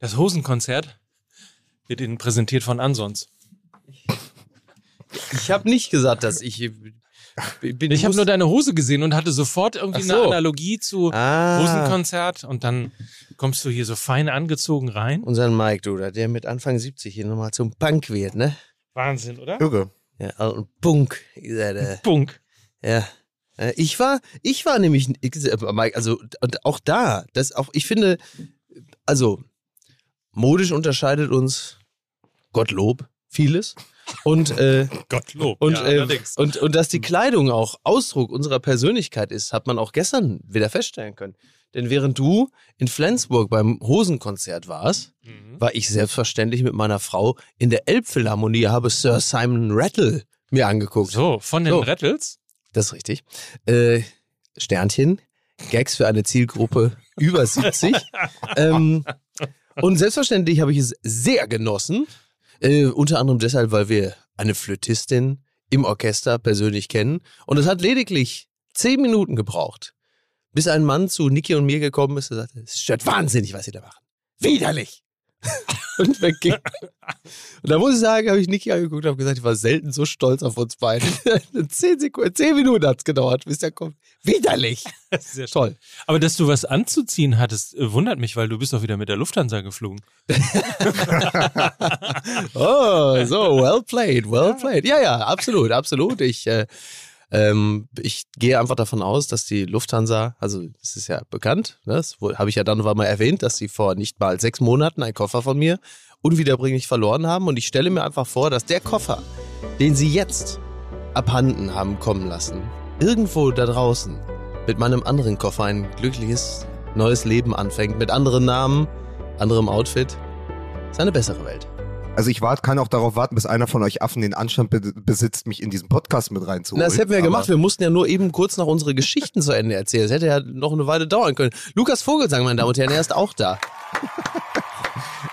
Das Hosenkonzert wird Ihnen präsentiert von Ansons. Ich habe nicht gesagt, dass ich bin. Ich habe nur deine Hose gesehen und hatte sofort irgendwie so. eine Analogie zu Ah. Hosenkonzert und dann kommst du hier so fein angezogen rein. unseren Mike, du, der mit Anfang 70 hier nochmal zum Punk wird, ne? Wahnsinn, oder? Irre. Ja, und Punk ist er der. Punk. Ja. Äh, Ich war, ich war nämlich, also und auch da, das auch, ich finde, also modisch unterscheidet uns Gottlob vieles und äh, Gottlob. und, ja, äh, und und dass die Kleidung auch Ausdruck unserer Persönlichkeit ist, hat man auch gestern wieder feststellen können. Denn während du in Flensburg beim Hosenkonzert warst, Mhm. war ich selbstverständlich mit meiner Frau in der Elbphilharmonie, habe Sir Simon Rattle mir angeguckt. So, von den So. Rattles? Das ist richtig. Äh, Sternchen, Gags für eine Zielgruppe über 70. ähm, und selbstverständlich habe ich es sehr genossen. Äh, unter anderem deshalb, weil wir eine Flötistin im Orchester persönlich kennen. Und es hat lediglich zehn Minuten gebraucht, bis ein Mann zu Niki und mir gekommen ist und sagte, es stört wahnsinnig, was Sie da machen. Widerlich! und wegging. Und da muss ich sagen, habe ich Niki angeguckt und habe gesagt, ich war selten so stolz auf uns beide. zehn Sekunden, zehn Minuten hat es gedauert, bis der kommt. Widerlich! Sehr. Toll. Aber dass du was anzuziehen hattest, äh, wundert mich, weil du bist doch wieder mit der Lufthansa geflogen. Oh, so, well played, well played. Ja, ja, absolut, absolut. Ich, äh, ähm, ich gehe einfach davon aus, dass die Lufthansa, also es ist ja bekannt, ne, das habe ich ja dann mal erwähnt, dass sie vor nicht mal sechs Monaten einen Koffer von mir unwiederbringlich verloren haben. Und ich stelle mir einfach vor, dass der Koffer, den sie jetzt abhanden haben kommen lassen, irgendwo da draußen mit meinem anderen Koffer ein glückliches neues Leben anfängt, mit anderen Namen, anderem Outfit. Ist eine bessere Welt. Also ich wart, kann auch darauf warten, bis einer von euch Affen den Anstand be besitzt, mich in diesen Podcast mit reinzuholen. Das hätten wir Aber- gemacht. Wir mussten ja nur eben kurz noch unsere Geschichten zu Ende erzählen. Es hätte ja noch eine Weile dauern können. Lukas Vogelsang, meine Damen und Herren, er ist auch da.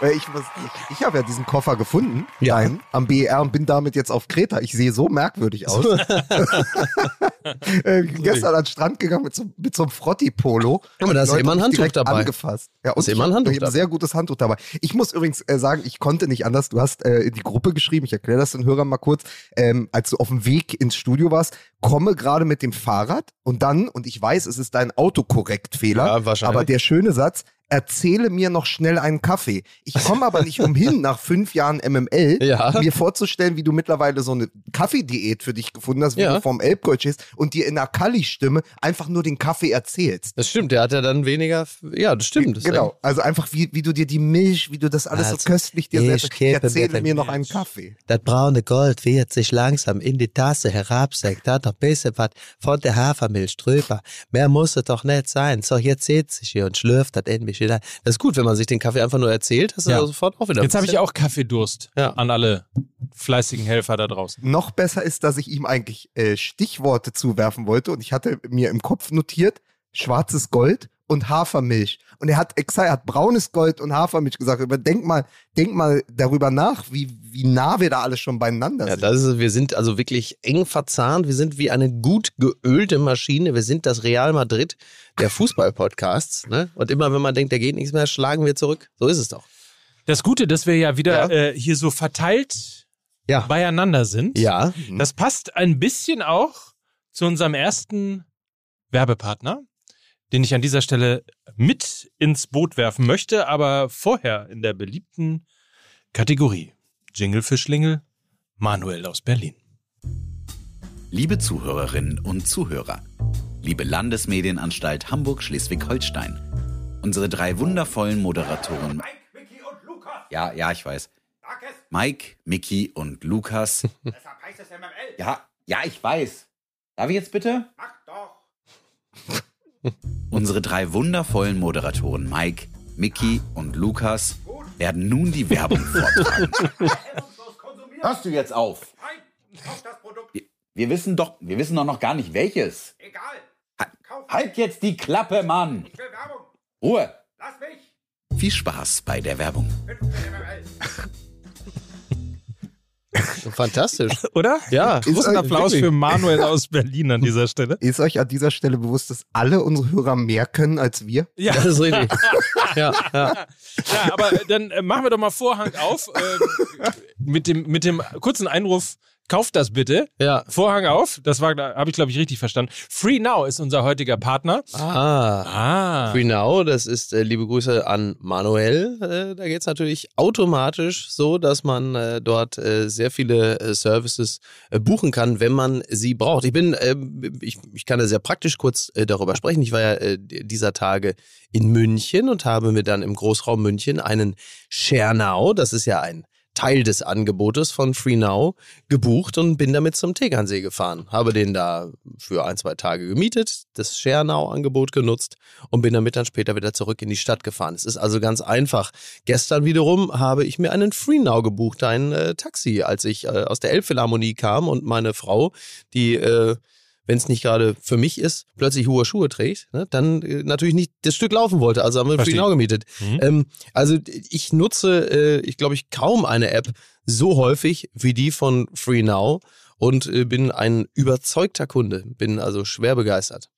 Äh, Ich, was- ich, ich habe ja diesen Koffer gefunden, Ja. deinen, am BER und bin damit jetzt auf Kreta. Ich sehe so merkwürdig aus. äh, gestern an den Strand gegangen mit so, mit so einem Frotti-Polo. Aber da ist immer ein Handtuch dabei. Angefasst. Ja, ist und immer ein ich, Handtuch ich habe ein dabei. sehr gutes Handtuch dabei. Ich muss übrigens äh, sagen, ich konnte nicht anders. Du hast äh, in die Gruppe geschrieben, ich erkläre das den Hörern mal kurz, ähm, als du auf dem Weg ins Studio warst, komme gerade mit dem Fahrrad und dann, und ich weiß, es ist dein Autokorrektfehler, Ja, wahrscheinlich. aber der schöne Satz, erzähle mir noch schnell einen Kaffee. Ich komme aber nicht umhin, nach fünf Jahren MML, Ja. mir vorzustellen, wie du mittlerweile so eine Kaffeediät für dich gefunden hast, wie Ja. du vorm Elbgold stehst und dir in einer Kalli-Stimme einfach nur den Kaffee erzählst. Das stimmt, der hat ja dann weniger. Ja, das stimmt. Das Genau, also einfach wie, wie du dir die Milch, wie du das alles Also, so köstlich dir selbst. Erzähle mir noch einen. Kaffee. Das braune Gold wird sich langsam in die Tasse herabsenkt. Da hat noch ein bisschen was von der Hafermilch drüber. Mehr muss es doch nicht sein. So, jetzt sitzt sich hier und schlürft das in mich wieder. Das ist gut, wenn man sich den Kaffee einfach nur erzählt, hast du ja. sofort auch wieder. Jetzt habe ich auch Kaffeedurst Ja. an alle fleißigen Helfer da draußen. Noch besser ist, dass ich ihm eigentlich äh, Stichworte zuwerfen wollte und ich hatte mir im Kopf notiert, schwarzes Gold und Hafermilch. Und er hat exakt, er hat braunes Gold und Hafermilch gesagt. Aber denk mal, denk mal darüber nach, wie, wie nah wir da alle schon beieinander Ja, sind. das ist, wir sind also wirklich eng verzahnt. Wir sind wie eine gut geölte Maschine. Wir sind das Real Madrid der Fußball-Podcasts. Ne? Und immer, wenn man denkt, da geht nichts mehr, schlagen wir zurück. So ist es doch. Das Gute, dass wir ja wieder Ja. äh, hier so verteilt Ja. beieinander sind. Ja. Das passt ein bisschen auch zu unserem ersten Werbepartner, den ich an dieser Stelle mit ins Boot werfen möchte, aber vorher in der beliebten Kategorie Jingle für Schlingel, Manuel aus Berlin. Liebe Zuhörerinnen und Zuhörer, liebe Landesmedienanstalt Hamburg-Schleswig-Holstein, unsere drei wundervollen Moderatoren. Mike, Mickey und Lukas. Ja, ja, ich weiß. Mike, Mickey und Lukas. deshalb heißt es MML. Ja, ja, ich weiß. Darf ich jetzt bitte? Mach doch. Unsere drei wundervollen Moderatoren Mike, Mickey und Lukas werden nun die Werbung vortragen. Hörst du jetzt auf? Nein, kauf das Produkt. Wir, wir wissen doch, wir wissen doch noch gar nicht welches. Egal. Ha- Kauf Halt jetzt die Klappe, Mann! Ich will Werbung. Ruhe! Lass mich. Viel Spaß bei der Werbung. 15 MML. Fantastisch. Oder? Ja. Großen Applaus wirklich. für Manuel aus Berlin an dieser Stelle. Ist euch an dieser Stelle bewusst, dass alle unsere Hörer mehr können als wir? Ja, Das ist richtig. Ja, ja. Ja, aber dann äh, machen wir doch mal Vorhang auf äh, mit, dem, mit dem kurzen Einruf, kauft das bitte. ja. Vorhang auf, das war, habe ich glaube ich richtig verstanden. Free Now ist unser heutiger Partner. Ah. Ah. Free Now, das ist äh, liebe Grüße an Manuel. Äh, da geht es natürlich automatisch so, dass man äh, dort äh, sehr viele äh, Services äh, buchen kann, wenn man sie braucht. Ich bin, äh, ich, ich kann da sehr praktisch kurz darüber sprechen. Ich war ja dieser Tage in München und habe mir dann im Großraum München einen ShareNow, das ist ja ein Teil des Angebotes von FreeNow gebucht und bin damit zum Tegernsee gefahren. Habe den da für ein, zwei Tage gemietet, das ShareNow-Angebot genutzt und bin damit dann später wieder zurück in die Stadt gefahren. Es ist also ganz einfach. Gestern wiederum habe ich mir einen FreeNow gebucht, ein äh, Taxi, als ich äh, aus der Elbphilharmonie kam und meine Frau, die äh, wenn es nicht gerade für mich ist, plötzlich hohe Schuhe trägt, ne, dann äh, natürlich nicht das Stück laufen wollte. Also haben wir Verstehe. FreeNow gemietet. Mhm. Ähm, also ich nutze, äh, ich glaube ich, kaum eine App so häufig wie die von FreeNow und äh, bin ein überzeugter Kunde. Bin also schwer begeistert.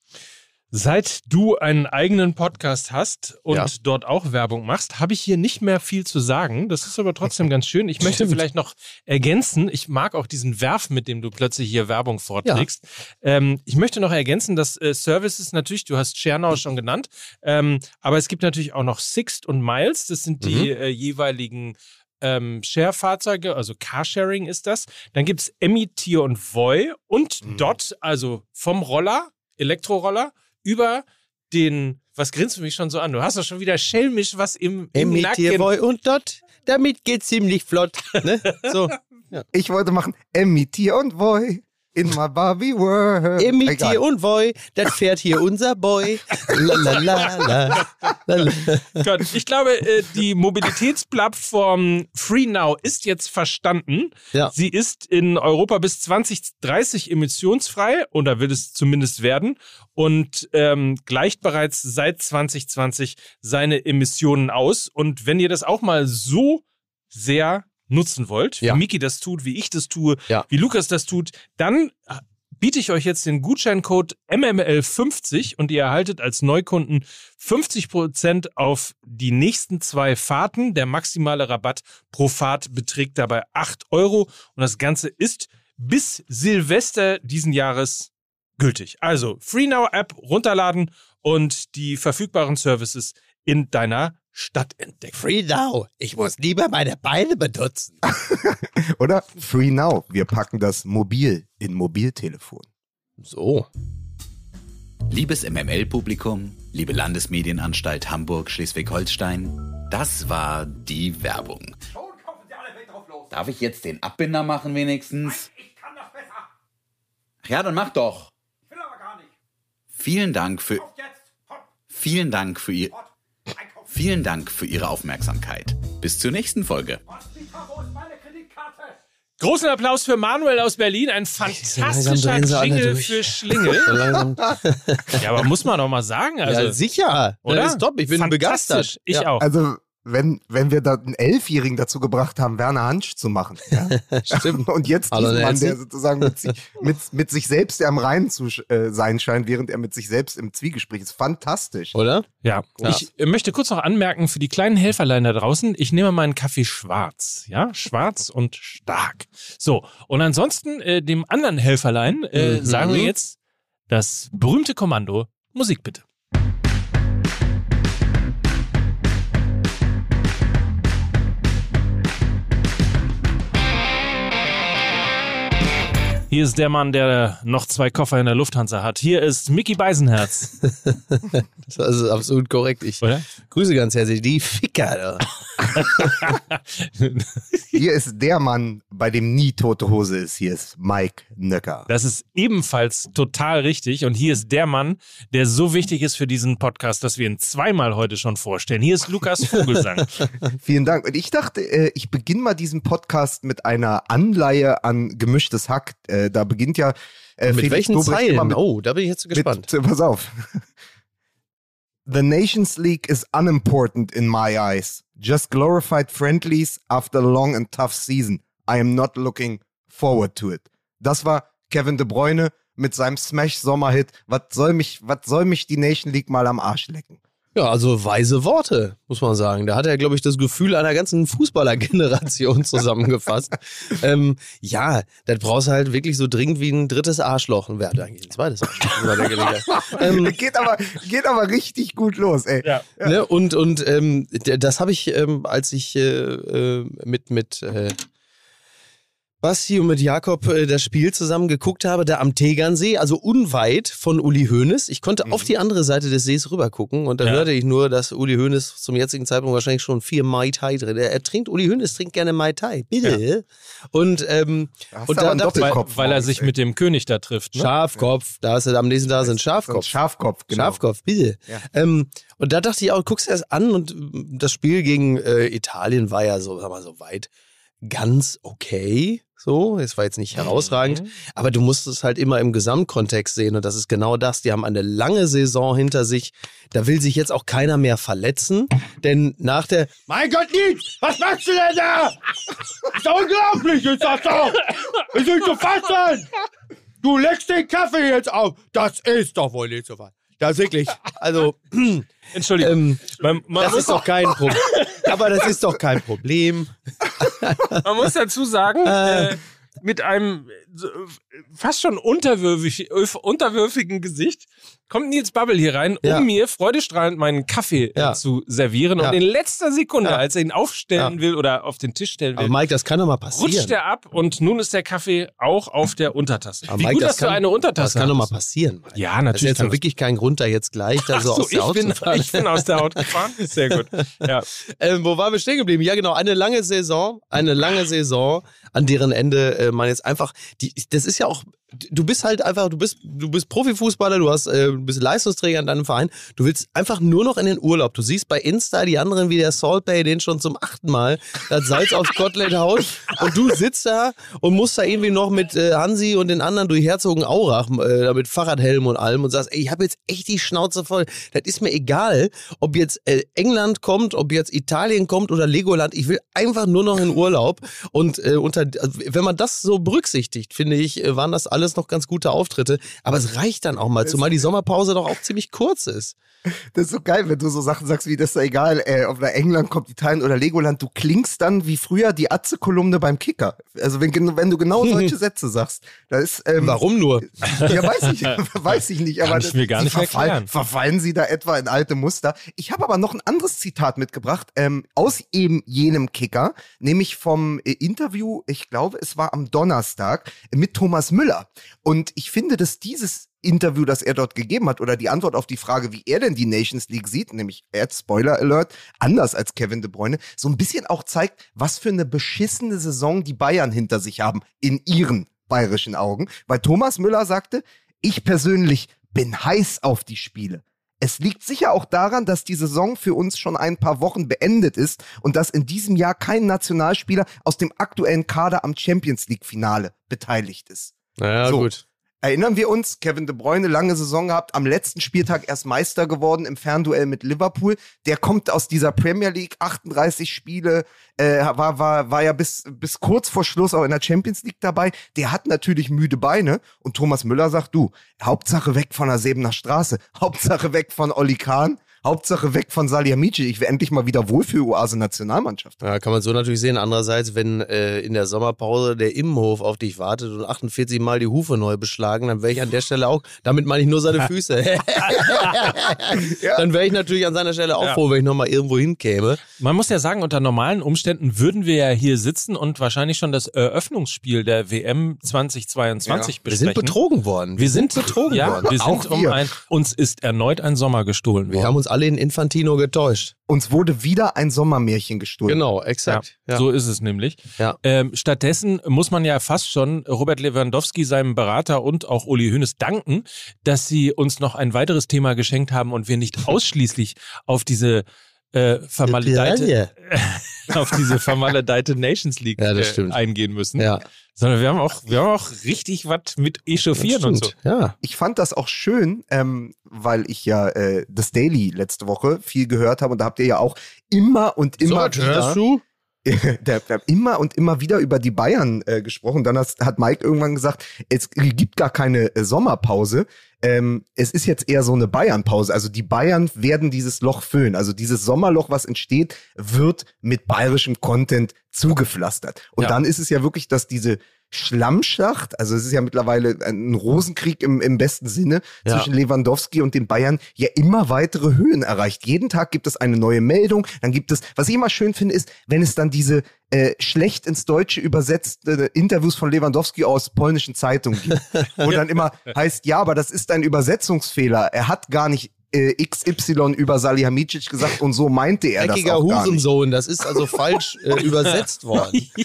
Seit du einen eigenen Podcast hast und Ja. dort auch Werbung machst, habe ich hier nicht mehr viel zu sagen. Das ist aber trotzdem ganz schön. Ich möchte vielleicht noch ergänzen, ich mag auch diesen Werf, mit dem du plötzlich hier Werbung vorträgst. Ähm, ich möchte noch ergänzen, dass äh, Services natürlich, du hast Schernau schon genannt, ähm, aber es gibt natürlich auch noch Sixt und Miles. Das sind die äh, jeweiligen ähm, Share-Fahrzeuge, also Carsharing ist das. Dann gibt es Emmy, Tier und Voy und Dot, also vom Roller, Elektroroller, über den, was grinst du mich schon so an? Du hast doch schon wieder schelmisch was im, im Nacken. Boy und dort, damit geht's ziemlich flott. Ne? So, Ich wollte machen Emmy, Tier und Boy in my Barbie World. Egal. Tier und Boy, das fährt hier unser Boy. La, la, la, la, la, la. Gott, ich glaube, äh, die Mobilitätsplattform FreeNow ist jetzt verstanden. Ja. Sie ist in Europa bis 2030 emissionsfrei oder will es zumindest werden und ähm, gleicht bereits seit 2020 seine Emissionen aus. Und wenn ihr das auch mal so sehr nutzen wollt, Ja. wie Miki das tut, wie ich das tue, Ja. wie Lukas das tut, dann biete ich euch jetzt den Gutscheincode MML50 und ihr erhaltet als Neukunden 50% auf die nächsten zwei Fahrten. Der maximale Rabatt pro Fahrt beträgt dabei 8 Euro und das Ganze ist bis Silvester diesen Jahres gültig. Also FreeNow App runterladen und die verfügbaren Services in deiner Stadt entdecken. Free now. Ich muss lieber meine Beine benutzen. Oder Free Now. Wir packen das mobil in Mobiltelefon. So. Liebes MML-Publikum, liebe Landesmedienanstalt Hamburg-Schleswig-Holstein, das war die Werbung. Schon kaufen Sie alle Welt drauf los. Darf ich jetzt den Abbinder machen wenigstens? Ich kann das besser. Ja, dann mach doch. Ich will aber gar nicht. Vielen Dank für, Auf jetzt. Hopp, vielen Dank für ihr. Vielen Dank für Ihre Aufmerksamkeit. Bis zur nächsten Folge. Großen Applaus für Manuel aus Berlin, ein fantastischer Jingle durch. für Schlingel. So. Ja, aber muss man doch mal sagen. Also, ja, sicher. oder? Das ist top. Ich bin Fantastisch. begeistert. Ich ja. auch. Also, wenn, wenn wir da einen Elfjährigen dazu gebracht haben, Werner Hansch zu machen. Ja? Stimmt. Und jetzt Hallo, diesen Mann, der sozusagen mit sich, mit, mit sich selbst am Reinen zu äh, sein scheint, während er mit sich selbst im Zwiegespräch ist. Fantastisch. Oder? Ja, Ja. ich äh, möchte kurz noch anmerken für die kleinen Helferlein da draußen, ich nehme meinen Kaffee schwarz, ja, schwarz und stark. So, und ansonsten äh, dem anderen Helferlein äh, Mhm. sagen wir jetzt das berühmte Kommando Musik bitte. Hier ist der Mann, der noch zwei Koffer in der Lufthansa hat. Hier ist Mickey Beisenherz, Das ist absolut korrekt. Ich oder? grüße ganz herzlich die Ficker. Hier ist der Mann, bei dem nie tote Hose ist. Hier ist Mike Nöcker. Das ist ebenfalls total richtig. Und hier ist der Mann, der so wichtig ist für diesen Podcast, dass wir ihn zweimal heute schon vorstellen. Hier ist Lukas Vogelsang. Vielen Dank. Und ich dachte, äh, ich beginne mal diesen Podcast mit einer Anleihe an gemischtes Hack. Äh, Da beginnt ja äh, Mit Felix welchen immer Zeilen? mit oh, da bin ich jetzt gespannt. Mit, pass auf. The Nations League is unimportant in my eyes. Just glorified friendlies after a long and tough season. I am not looking forward to it. Das war Kevin De Bruyne mit seinem Smash-Sommerhit. Was soll mich, was soll mich die Nation League mal am Arsch lecken? Ja, also weise Worte, muss man sagen. Da hat er, glaube ich, das Gefühl einer ganzen Fußballergeneration zusammengefasst. ähm, ja, das brauchst du halt wirklich so dringend wie ein drittes Arschloch. Und wer hat eigentlich ein zweites Arschloch? ähm, geht, aber, geht aber richtig gut los, ey. Ja. Ne? Und, und ähm, das habe ich, ähm, als ich äh, äh, mit, mit äh, Basti und mit Jakob äh, das Spiel zusammen geguckt habe, da am Tegernsee, also unweit von Uli Hoeneß. Ich konnte auf die andere Seite des Sees rüber gucken und da Ja. hörte ich nur, dass Uli Hoeneß zum jetzigen Zeitpunkt wahrscheinlich schon vier Mai Tai drin. Er, er trinkt, Uli Hoeneß trinkt gerne Mai Tai, bitte. Und, ähm, Da hast und da ich, Weil, weil er sich ey. mit dem König da trifft. Ne? Schafkopf, da ist er am nächsten Tag so ein So Schafkopf. Schafkopf, genau. Schafkopf, bitte. Ja. Ähm, und da dachte ich auch, guckst du erst an und mm, das Spiel gegen äh, Italien war ja so, sag mal, so weit ganz okay. So, es war jetzt nicht herausragend, Mhm. aber du musst es halt immer im Gesamtkontext sehen und das ist genau das. Die haben eine lange Saison hinter sich. Da will sich jetzt auch keiner mehr verletzen, denn nach der Mein Gott, Nils, was machst du denn da? Ist doch unglaublich, ist das doch. Ist nicht zu fassen. Du leckst den Kaffee jetzt auf. Das ist doch wohl nicht so was. Das wirklich. also Entschuldigung. ähm, man, man, das ist doch kein Problem. Aber das ist doch kein Problem. man muss dazu sagen, äh, mit einem äh, fast schon unterwürfig, öf- unterwürfigen Gesicht kommt Nils Bubble hier rein, um Ja. mir freudestrahlend meinen Kaffee Ja. äh, zu servieren. Ja. Und in letzter Sekunde, Ja. als er ihn aufstellen Ja. will oder auf den Tisch stellen Aber will, Mike, das kann doch mal passieren. rutscht er ab und nun ist der Kaffee auch auf der Untertasse. Aber Wie Mike, gut, das dass du kann- eine Untertasse Das kann doch mal passieren. Mike. Ja, Das ist natürlich. jetzt doch wirklich kein Grund, da jetzt gleich da so, so, aus der ich Haut bin, zu fahren. ich bin aus der Haut gefahren. Sehr gut. Ja. Ähm, wo waren wir stehen geblieben? Ja, genau, eine lange Saison, eine lange Saison, an deren Ende äh, man jetzt einfach, die, das ist ja auch, du bist halt einfach, du bist, du bist Profifußballer, du hast, äh, bist Leistungsträger in deinem Verein, du willst einfach nur noch in den Urlaub. Du siehst bei Insta die anderen wie der Salt Bay, den schon zum achten Mal das Salz aufs Kotelett haut und du sitzt da und musst da irgendwie noch mit äh, Hansi und den anderen durch Herzogenaurach äh, mit Fahrradhelm und allem und sagst, ey, ich habe jetzt echt die Schnauze voll. Das ist mir egal, ob jetzt äh, England kommt, ob jetzt Italien kommt oder Legoland. Ich will einfach nur noch in Urlaub. Und äh, unter, also, wenn man das so berücksichtigt, finde ich, äh, waren das alles noch ganz gute Auftritte. Aber es reicht dann auch mal, zumal die Sommerpause doch auch ziemlich kurz ist. Das ist so geil, wenn du so Sachen sagst wie, das ist ja egal, äh, ob da England kommt, Italien oder Legoland, du klingst dann wie früher die Atze-Kolumne beim Kicker. Also wenn, wenn du genau solche Sätze sagst. Da ist, ähm, Warum nur? Ja, weiß ich, weiß ich nicht. Aber Kann ich mir gar sie nicht verfallen, erklären. Verfallen sie da etwa in alte Muster? Ich habe aber noch ein anderes Zitat mitgebracht, ähm, aus eben jenem Kicker, nämlich vom äh, Interview, ich glaube, es war am Donnerstag, mit Thomas Müller. Und ich finde, dass dieses Interview, das er dort gegeben hat, oder die Antwort auf die Frage, wie er denn die Nations League sieht, nämlich, hat Spoiler Alert, anders als Kevin De Bruyne, so ein bisschen auch zeigt, was für eine beschissene Saison die Bayern hinter sich haben, in ihren bayerischen Augen. Weil Thomas Müller sagte, ich persönlich bin heiß auf die Spiele. Es liegt sicher auch daran, dass die Saison für uns schon ein paar Wochen beendet ist und dass in diesem Jahr kein Nationalspieler aus dem aktuellen Kader am Champions League Finale beteiligt ist. Naja, So. gut. Erinnern wir uns, Kevin De Bruyne, lange Saison gehabt, am letzten Spieltag erst Meister geworden im Fernduell mit Liverpool. Der kommt aus dieser Premier League, 38 Spiele, äh, war, war, war ja bis, bis kurz vor Schluss auch in der Champions League dabei. Der hat natürlich müde Beine und Thomas Müller sagt, du, Hauptsache weg von der Sebener Straße, Hauptsache weg von Olli Kahn, Hauptsache weg von Salihamidzic. Ich will endlich mal wieder wohl für Oase Nationalmannschaft. Ja, kann man so natürlich sehen. Andererseits, wenn äh, in der Sommerpause der Immenhof auf dich wartet und 48 Mal die Hufe neu beschlagen, dann wäre ich an der Stelle auch, damit meine ich nur seine Füße. Dann wäre ich natürlich an seiner Stelle auch Ja. froh, wenn ich nochmal irgendwo hinkäme. Man muss ja sagen, unter normalen Umständen würden wir ja hier sitzen und wahrscheinlich schon das Eröffnungsspiel der WM 2022 Wir sind besprechen. betrogen worden. Wir sind betrogen ja, worden. Wir Auch sind um wir. ein, uns ist erneut ein Sommer gestohlen Wir worden. haben uns alle in Infantino getäuscht. Uns wurde wieder ein Sommermärchen gestohlen. Genau, Ja, exakt. Ja. So ist es nämlich. Ja. Ähm, stattdessen muss man ja fast schon Robert Lewandowski, seinem Berater und auch Uli Hoeneß danken, dass sie uns noch ein weiteres Thema geschenkt haben und wir nicht ausschließlich auf diese äh, vermaledeite, auf diese vermaledeite Nations League Ja, äh, eingehen müssen, Ja, sondern wir haben auch, wir haben auch richtig was mit echauffieren und so. Ja. ich fand das auch schön, ähm, weil ich ja äh, das Daily letzte Woche viel gehört habe und da habt ihr ja auch immer und immer wieder, du? der, der immer und immer wieder über die Bayern äh, gesprochen. Dann hat, hat Mike irgendwann gesagt, es gibt gar keine äh, Sommerpause. Ähm, es ist jetzt eher so eine Bayern-Pause. Also die Bayern werden dieses Loch füllen. Also dieses Sommerloch, was entsteht, wird mit bayerischem Content zugepflastert. Und Ja. dann ist es ja wirklich, dass diese Schlammschlacht, also es ist ja mittlerweile ein Rosenkrieg im, im besten Sinne Ja. zwischen Lewandowski und den Bayern, ja immer weitere Höhen erreicht. Jeden Tag gibt es eine neue Meldung, dann gibt es, was ich immer schön finde, ist, wenn es dann diese äh, schlecht ins Deutsche übersetzte Interviews von Lewandowski aus polnischen Zeitungen gibt, wo dann immer heißt, ja, aber das ist ein Übersetzungsfehler. Er hat gar nicht äh, XY über Salihamidzic gesagt und so meinte er das Eckiger auch gar nicht. Hurensohn, das ist also falsch äh, übersetzt worden.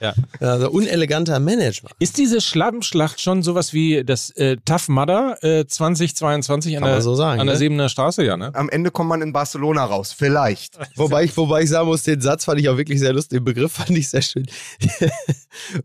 Ja. Also uneleganter Management. Ist diese Schlammschlacht schon sowas wie das äh, Tough Mudder äh, 2022 an Kann der, so sagen, an der ne? Sebener Straße? Ja, ne? Am Ende kommt man in Barcelona raus, vielleicht. Wobei ich, wobei ich sagen muss, den Satz fand ich auch wirklich sehr lustig. Den Begriff fand ich sehr schön.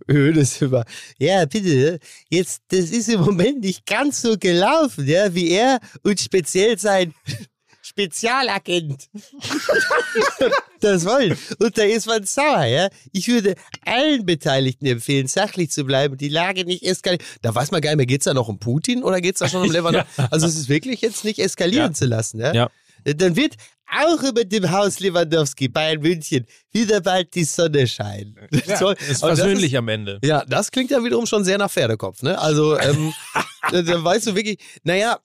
Höhnes über. Ja, bitte, jetzt, das ist im Moment nicht ganz so gelaufen, ja, wie er und speziell sein Spezialagent das wollen. Und da ist man sauer, ja. Ich würde allen Beteiligten empfehlen, sachlich zu bleiben, die Lage nicht eskalieren. Da weiß man gar nicht mehr, geht's da noch um Putin oder geht's da schon um Lewandowski? Also es ist wirklich jetzt nicht eskalieren Ja. zu lassen, ja. Ja. Dann wird auch über dem Haus Lewandowski, Bayern München, wieder bald die Sonne scheinen. So, Ist das versöhnlich am Ende. ja, das klingt ja wiederum schon sehr nach Pferdekopf, ne? Also, ähm, da, da weißt du wirklich, naja,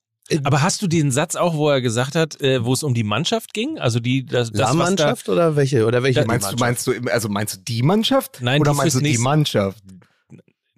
Aber hast du den Satz auch, wo er gesagt hat, äh, wo es um die Mannschaft ging? Also die das, das was da, Mannschaft oder welche? Oder welche Meinst du, Mannschaft? meinst du, also meinst du die Mannschaft? Nein, oder die meinst du die Mannschaft?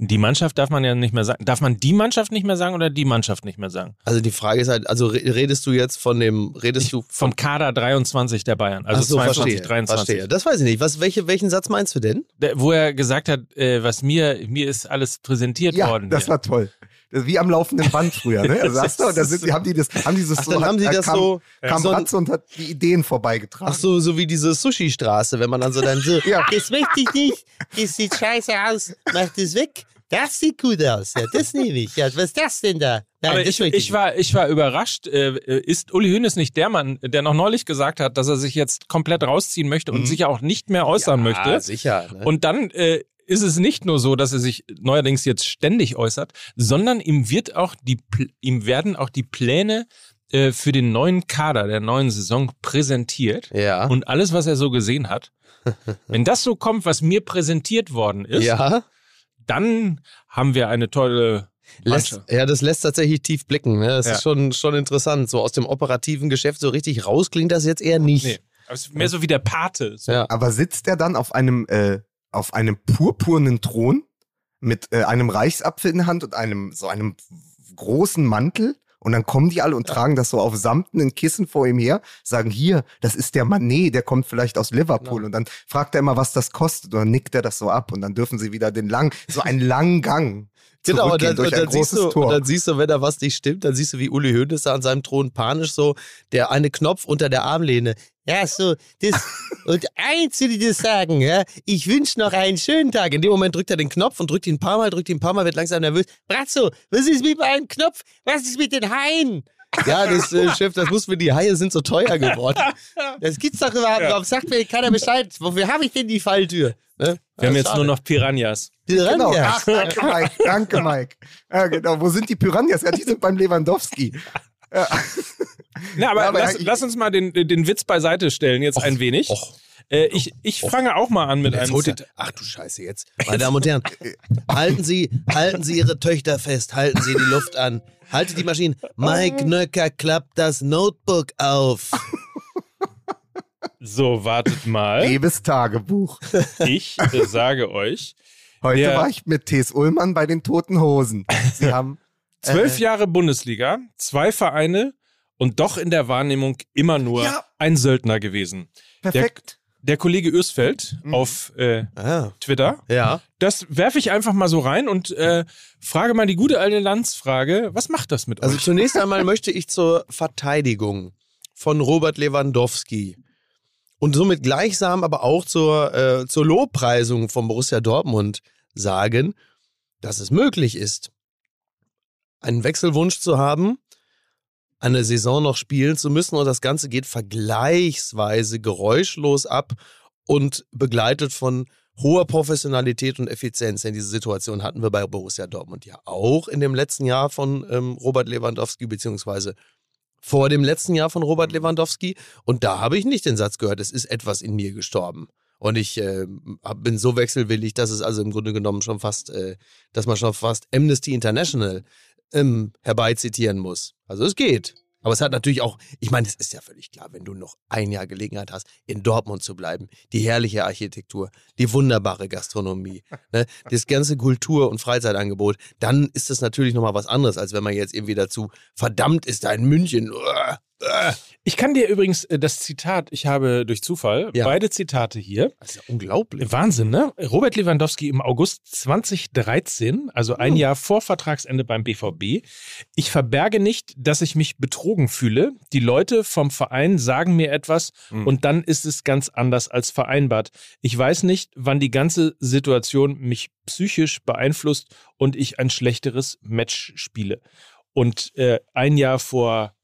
Die Mannschaft darf man ja nicht mehr sagen. Darf man die Mannschaft nicht mehr sagen oder die Mannschaft nicht mehr sagen? Also die Frage ist halt, also re- redest du jetzt von dem, redest du Vom Kader 23 der Bayern. Also so, 22, verstehe, 23. verstehe. Das weiß ich nicht. Was, welche, welchen Satz meinst du denn? Der, wo er gesagt hat, äh, was mir, mir ist alles präsentiert Ja, worden. das hier. war toll. Wie am laufenden Band früher, ne? Also hast du, da sind, haben die das, haben die Ach, so, dann haben sie hat- das kam, so- kam so Ratze und hat die Ideen vorbeigetragen. Ach so, so wie diese Sushi-Straße, wenn man dann so dann so, Ja. das möchte ich nicht, das sieht scheiße aus, mach das weg. Das sieht gut aus, ja, das nehme ich. Ja, was ist das denn da? Nein, Aber ich, ich, war, ich war überrascht. Äh, äh, ist Uli Hoeneß nicht der Mann, der noch neulich gesagt hat, dass er sich jetzt komplett rausziehen möchte und sich ja auch nicht mehr äußern möchte? sicher. Ne? Und dann äh, ist es nicht nur so, dass er sich neuerdings jetzt ständig äußert, sondern ihm wird auch die, ihm werden auch die Pläne äh, für den neuen Kader der neuen Saison präsentiert. ja. Und alles, was er so gesehen hat, wenn das so kommt, was mir präsentiert worden ist, ja. dann haben wir eine tolle Lässt, ja, das lässt tatsächlich tief blicken. Ne? Das Ja. ist schon, schon interessant. So aus dem operativen Geschäft so richtig raus klingt das jetzt eher nicht. Nee, aber es ist mehr so wie der Pate. So. Ja. Aber sitzt er dann auf einem, äh, auf einem purpurnen Thron mit äh, einem Reichsapfel in der Hand und einem, so einem großen Mantel? Und dann kommen die alle und tragen das so auf samtenen Kissen vor ihm her, sagen hier, das ist der Manet, der kommt vielleicht aus Liverpool. Und dann fragt er immer, was das kostet. Und dann nickt er das so ab. Und dann dürfen sie wieder den lang, so einen langen Gang Genau, und dann, durch und ein dann, du, Tor. und dann siehst du, wenn da was nicht stimmt, dann siehst du, wie Uli Hoeneß da an seinem Thron panisch so, der eine Knopf unter der Armlehne. Ja, so, das, und eins will ich dir sagen, ja, ich wünsche noch einen schönen Tag. In dem Moment drückt er den Knopf und drückt ihn ein paar Mal, drückt ihn ein paar Mal, wird langsam nervös. Brazzo, was ist mit meinem Knopf? Was ist mit den Haien? Ja, das, äh, Chef, das muss mir, die Haie sind so teuer geworden. Das gibt's doch überhaupt. Warum sagt mir keiner Bescheid? Wofür habe ich denn die Falltür? Ne? Wir haben Ja, jetzt schade. nur noch Piranhas. Genau. Piranhas. Ach, danke, Mike. Danke, Mike. Ja, genau. Wo sind die Piranhas? Ja, die sind beim Lewandowski. Na, aber, Ja, aber lass, lass uns mal den, den Witz beiseite stellen jetzt ein wenig. och. Äh, ich ich fange auch mal an mit einem holt. Ach du Scheiße jetzt. Meine Damen und Herren, halten Sie, halten Sie Ihre Töchter fest, halten Sie die Luft an. Haltet die Maschinen. Mike Nöcker klappt das Notebook auf. So, wartet mal. Liebes Tagebuch. Ich äh, sage euch, Heute Der- war ich mit Thes Ullmann bei den Toten Hosen. Sie haben zwölf Jahre Bundesliga, zwei Vereine und doch in der Wahrnehmung immer nur Ja. ein Söldner gewesen. perfekt. Der Kollege Ösfeld auf äh, Ah, Twitter, ja. das werfe ich einfach mal so rein und äh, frage mal die gute alte Landsfrage, was macht das mit Also euch? zunächst einmal möchte ich zur Verteidigung von Robert Lewandowski und somit gleichsam aber auch zur, äh, zur Lobpreisung von Borussia Dortmund sagen, dass es möglich ist, einen Wechselwunsch zu haben, eine Saison noch spielen zu müssen und das Ganze geht vergleichsweise geräuschlos ab und begleitet von hoher Professionalität und Effizienz. Denn diese Situation hatten wir bei Borussia Dortmund ja auch in dem letzten Jahr von ähm, Robert Lewandowski, beziehungsweise vor dem letzten Jahr von Robert Lewandowski. Und da habe ich nicht den Satz gehört, es ist etwas in mir gestorben. Und ich äh, bin so wechselwillig, dass es also im Grunde genommen schon fast, äh, dass man schon fast Amnesty International ähm, herbeizitieren muss. Also es geht. Aber es hat natürlich auch, ich meine, es ist ja völlig klar, wenn du noch ein Jahr Gelegenheit hast, in Dortmund zu bleiben, die herrliche Architektur, die wunderbare Gastronomie, ne, das ganze Kultur- und Freizeitangebot, dann ist das natürlich nochmal was anderes, als wenn man jetzt irgendwie dazu verdammt ist, da in München. Uah. Ich kann dir übrigens äh, das Zitat, ich habe durch Zufall Ja. beide Zitate hier. Das ist ja unglaublich. Wahnsinn, ne? Robert Lewandowski im August 2013, also ein Jahr vor Vertragsende beim BVB. Ich verberge nicht, dass ich mich betrogen fühle. Die Leute vom Verein sagen mir etwas Mhm. und dann ist es ganz anders als vereinbart. Ich weiß nicht, wann die ganze Situation mich psychisch beeinflusst und ich ein schlechteres Match spiele. Und äh, ein Jahr vor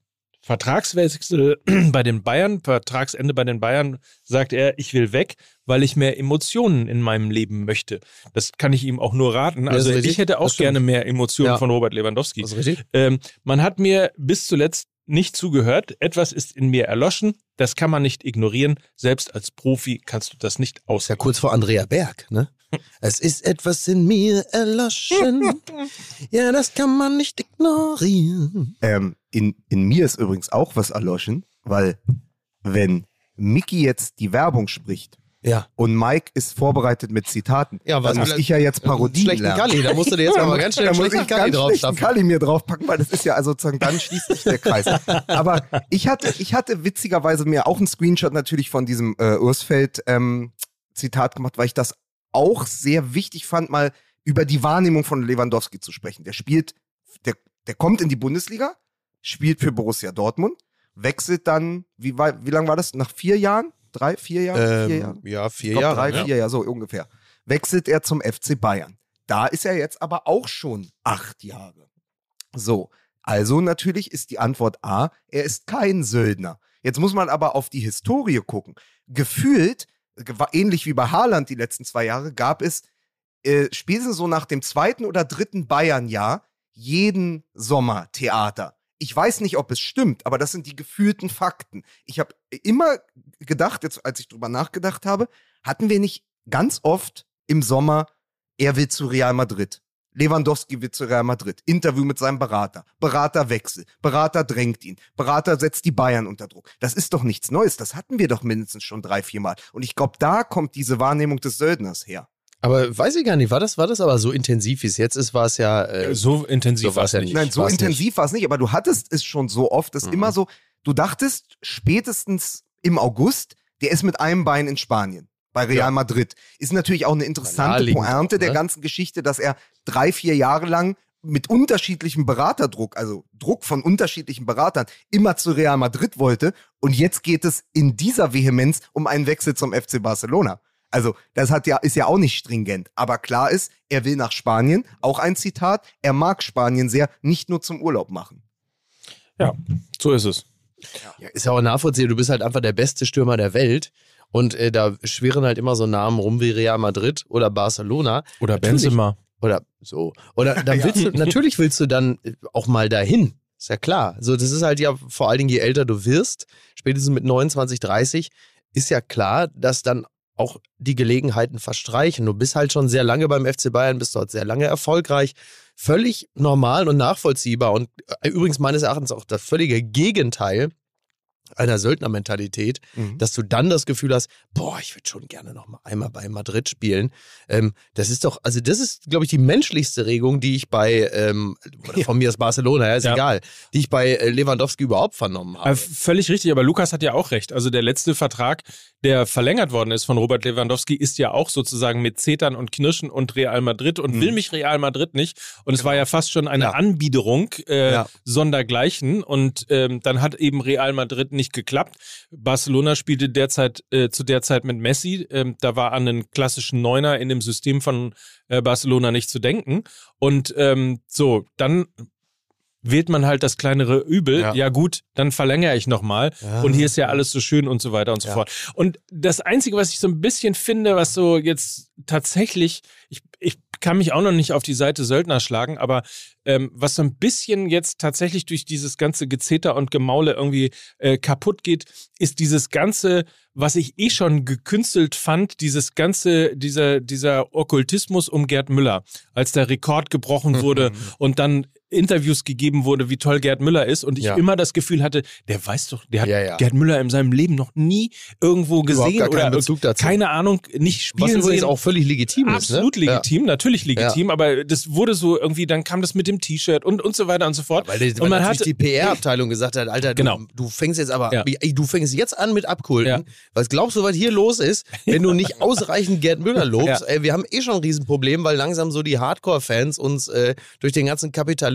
Vertragswechsel bei den Bayern, Vertragsende bei den Bayern, sagt er, ich will weg, weil ich mehr Emotionen in meinem Leben möchte. Das kann ich ihm auch nur raten. Also ich hätte auch gerne mehr Emotionen Ja. von Robert Lewandowski. Das ist richtig? Ähm, man hat mir bis zuletzt nicht zugehört. Etwas ist in mir erloschen. Das kann man nicht ignorieren. Selbst als Profi kannst du das nicht Ist ja aus. kurz vor Andrea Berg, ne? Es ist etwas in mir erloschen. Ja, das kann man nicht ignorieren. Ähm, in, in mir ist übrigens auch was erloschen, weil wenn Mickey jetzt die Werbung spricht Ja. und Mike ist vorbereitet mit Zitaten, Ja, was dann muss ich ja jetzt Parodien Schlechten lernen. Kalli, da musst du dir jetzt mal ganz schnell einen muss schlechten Kalli draufschaffen. Kalli mir draufpacken, weil das ist ja also sozusagen, dann schließt sich der Kreis. Aber ich hatte, ich hatte witzigerweise mir auch einen Screenshot natürlich von diesem äh, Ursfeld ähm, Zitat gemacht, weil ich das auch sehr wichtig fand, mal über die Wahrnehmung von Lewandowski zu sprechen. Der spielt, der, der kommt in die Bundesliga, spielt für Borussia Dortmund, wechselt dann, wie, wie lange war das? Nach vier Jahren? Drei, vier Jahren? vier Jahre? Ähm, ja, vier glaub, Jahre. drei, ja. vier Jahre, so ungefähr. Wechselt er zum FC Bayern. Da ist er jetzt aber auch schon acht Jahre. So, also natürlich ist die Antwort A, er ist kein Söldner. Jetzt muss man aber auf die Historie gucken. Gefühlt, ähnlich wie bei Haaland die letzten zwei Jahre, gab es äh, spätestens so nach dem zweiten oder dritten Bayern-Jahr jeden Sommer Theater. Ich weiß nicht, ob es stimmt, aber das sind die gefühlten Fakten. Ich habe immer gedacht, jetzt als ich drüber nachgedacht habe, hatten wir nicht ganz oft im Sommer, er will zu Real Madrid. Lewandowski will zu Real Madrid. Interview mit seinem Berater. Beraterwechsel. Berater drängt ihn. Berater setzt die Bayern unter Druck. Das ist doch nichts Neues. Das hatten wir doch mindestens schon drei, vier Mal. Und ich glaube, da kommt diese Wahrnehmung des Söldners her. Aber weiß ich gar nicht, war das, war das aber so intensiv, wie es jetzt ist, war es ja. Äh, So intensiv so war es ja nicht. Nein, so war's intensiv war es nicht, aber du hattest es schon so oft, dass Mhm. immer so, du dachtest spätestens im August, der ist mit einem Bein in Spanien. Bei Real Ja. Madrid. Ist natürlich auch eine interessante Pointe auch, der ne? ganzen Geschichte, dass er drei, vier Jahre lang mit unterschiedlichem Beraterdruck, also Druck von unterschiedlichen Beratern, immer zu Real Madrid wollte. Und jetzt geht es in dieser Vehemenz um einen Wechsel zum FC Barcelona. Also, das hat ja, ist ja auch nicht stringent. Aber klar ist, er will nach Spanien. Auch ein Zitat. Er mag Spanien sehr, nicht nur zum Urlaub machen. So ist es. Ja, ist ja auch nachvollziehbar, du bist halt einfach der beste Stürmer der Welt. Und äh, da schwirren halt immer so Namen rum wie Real Madrid oder Barcelona. Oder Natürlich. Benzema. Oder so. Oder dann Ja. willst du, natürlich willst du dann äh, auch mal dahin. Ist ja klar. So, das ist halt ja vor allen Dingen, je älter du wirst, spätestens mit 29, 30, ist ja klar, dass dann auch die Gelegenheiten verstreichen. Du bist halt schon sehr lange beim FC Bayern, bist dort sehr lange erfolgreich. Völlig normal und nachvollziehbar. Und äh, übrigens meines Erachtens auch das völlige Gegenteil einer Söldnermentalität, Mhm. dass du dann das Gefühl hast, boah, ich würde schon gerne noch mal einmal bei Madrid spielen. Ähm, das ist doch, also das ist, glaube ich, die menschlichste Regung, die ich bei, ähm, oder von mir aus Barcelona, ja, ist Ja. egal, die ich bei äh, Lewandowski überhaupt vernommen habe. Aber völlig richtig, aber Lukas hat ja auch recht. Also der letzte Vertrag, der verlängert worden ist von Robert Lewandowski, ist ja auch sozusagen mit Zetern und Knirschen und Real Madrid und Mhm. will mich Real Madrid nicht. Und es war ja fast schon eine Ja. Anbiederung äh, Ja. sondergleichen. Und ähm, dann hat eben Real Madrid nicht geklappt. Barcelona spielte derzeit äh, zu der Zeit mit Messi. Ähm, da war an einen klassischen Neuner in dem System von äh, Barcelona nicht zu denken. Und ähm, so, dann wählt man halt das kleinere Übel. Ja, Ja. gut, dann verlängere ich nochmal. Ja. Und hier ist ja alles so schön und so weiter und so Ja. fort. Und das Einzige, was ich so ein bisschen finde, was so jetzt tatsächlich, ich, ich kann mich auch noch nicht auf die Seite Söldner schlagen, aber ähm, was so ein bisschen jetzt tatsächlich durch dieses ganze Gezeter und Gemaule irgendwie äh, kaputt geht, ist dieses ganze, was ich eh schon gekünstelt fand, dieses ganze, dieser, dieser Okkultismus um Gerd Müller, als der Rekord gebrochen wurde und dann Interviews gegeben wurde, wie toll Gerd Müller ist und ich Ja. immer das Gefühl hatte, der weiß doch, der hat Ja, ja. Gerd Müller in seinem Leben noch nie irgendwo gesehen oder Bezug dazu. keine Ahnung, nicht Was spielen übrigens sehen. auch völlig legitim ist. Ne? Absolut legitim, natürlich legitim, aber das wurde so irgendwie, dann kam das mit dem T-Shirt und, und so weiter und so fort. Weil, und weil man hat, die PR-Abteilung gesagt hat, Alter, Genau. du, du fängst jetzt aber, du fängst jetzt an mit Abkulten. Was glaubst du, was hier los ist, wenn du nicht ausreichend Gerd Müller lobst? Ey, wir haben eh schon ein Riesenproblem, weil langsam so die Hardcore-Fans uns äh, durch den ganzen Kapitalismus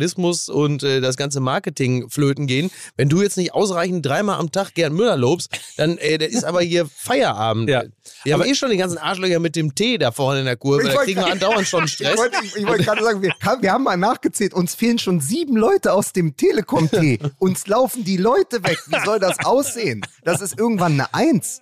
und äh, das ganze Marketing flöten gehen. Wenn du jetzt nicht ausreichend dreimal am Tag Gerd Müller lobst, dann äh, der ist aber hier Feierabend. Ja. Wir haben Aber- eh schon die ganzen Arschlöcher mit dem Tee da vorne in der Kurve. Ich Da wollte kriegen wir andauernd schon Stress. wollte, ich, ich wollte gerade sagen, wir, haben- wir haben mal nachgezählt, uns fehlen schon sieben Leute aus dem Telekom-T. Uns laufen die Leute weg. Wie soll das aussehen? Das ist irgendwann eine Eins.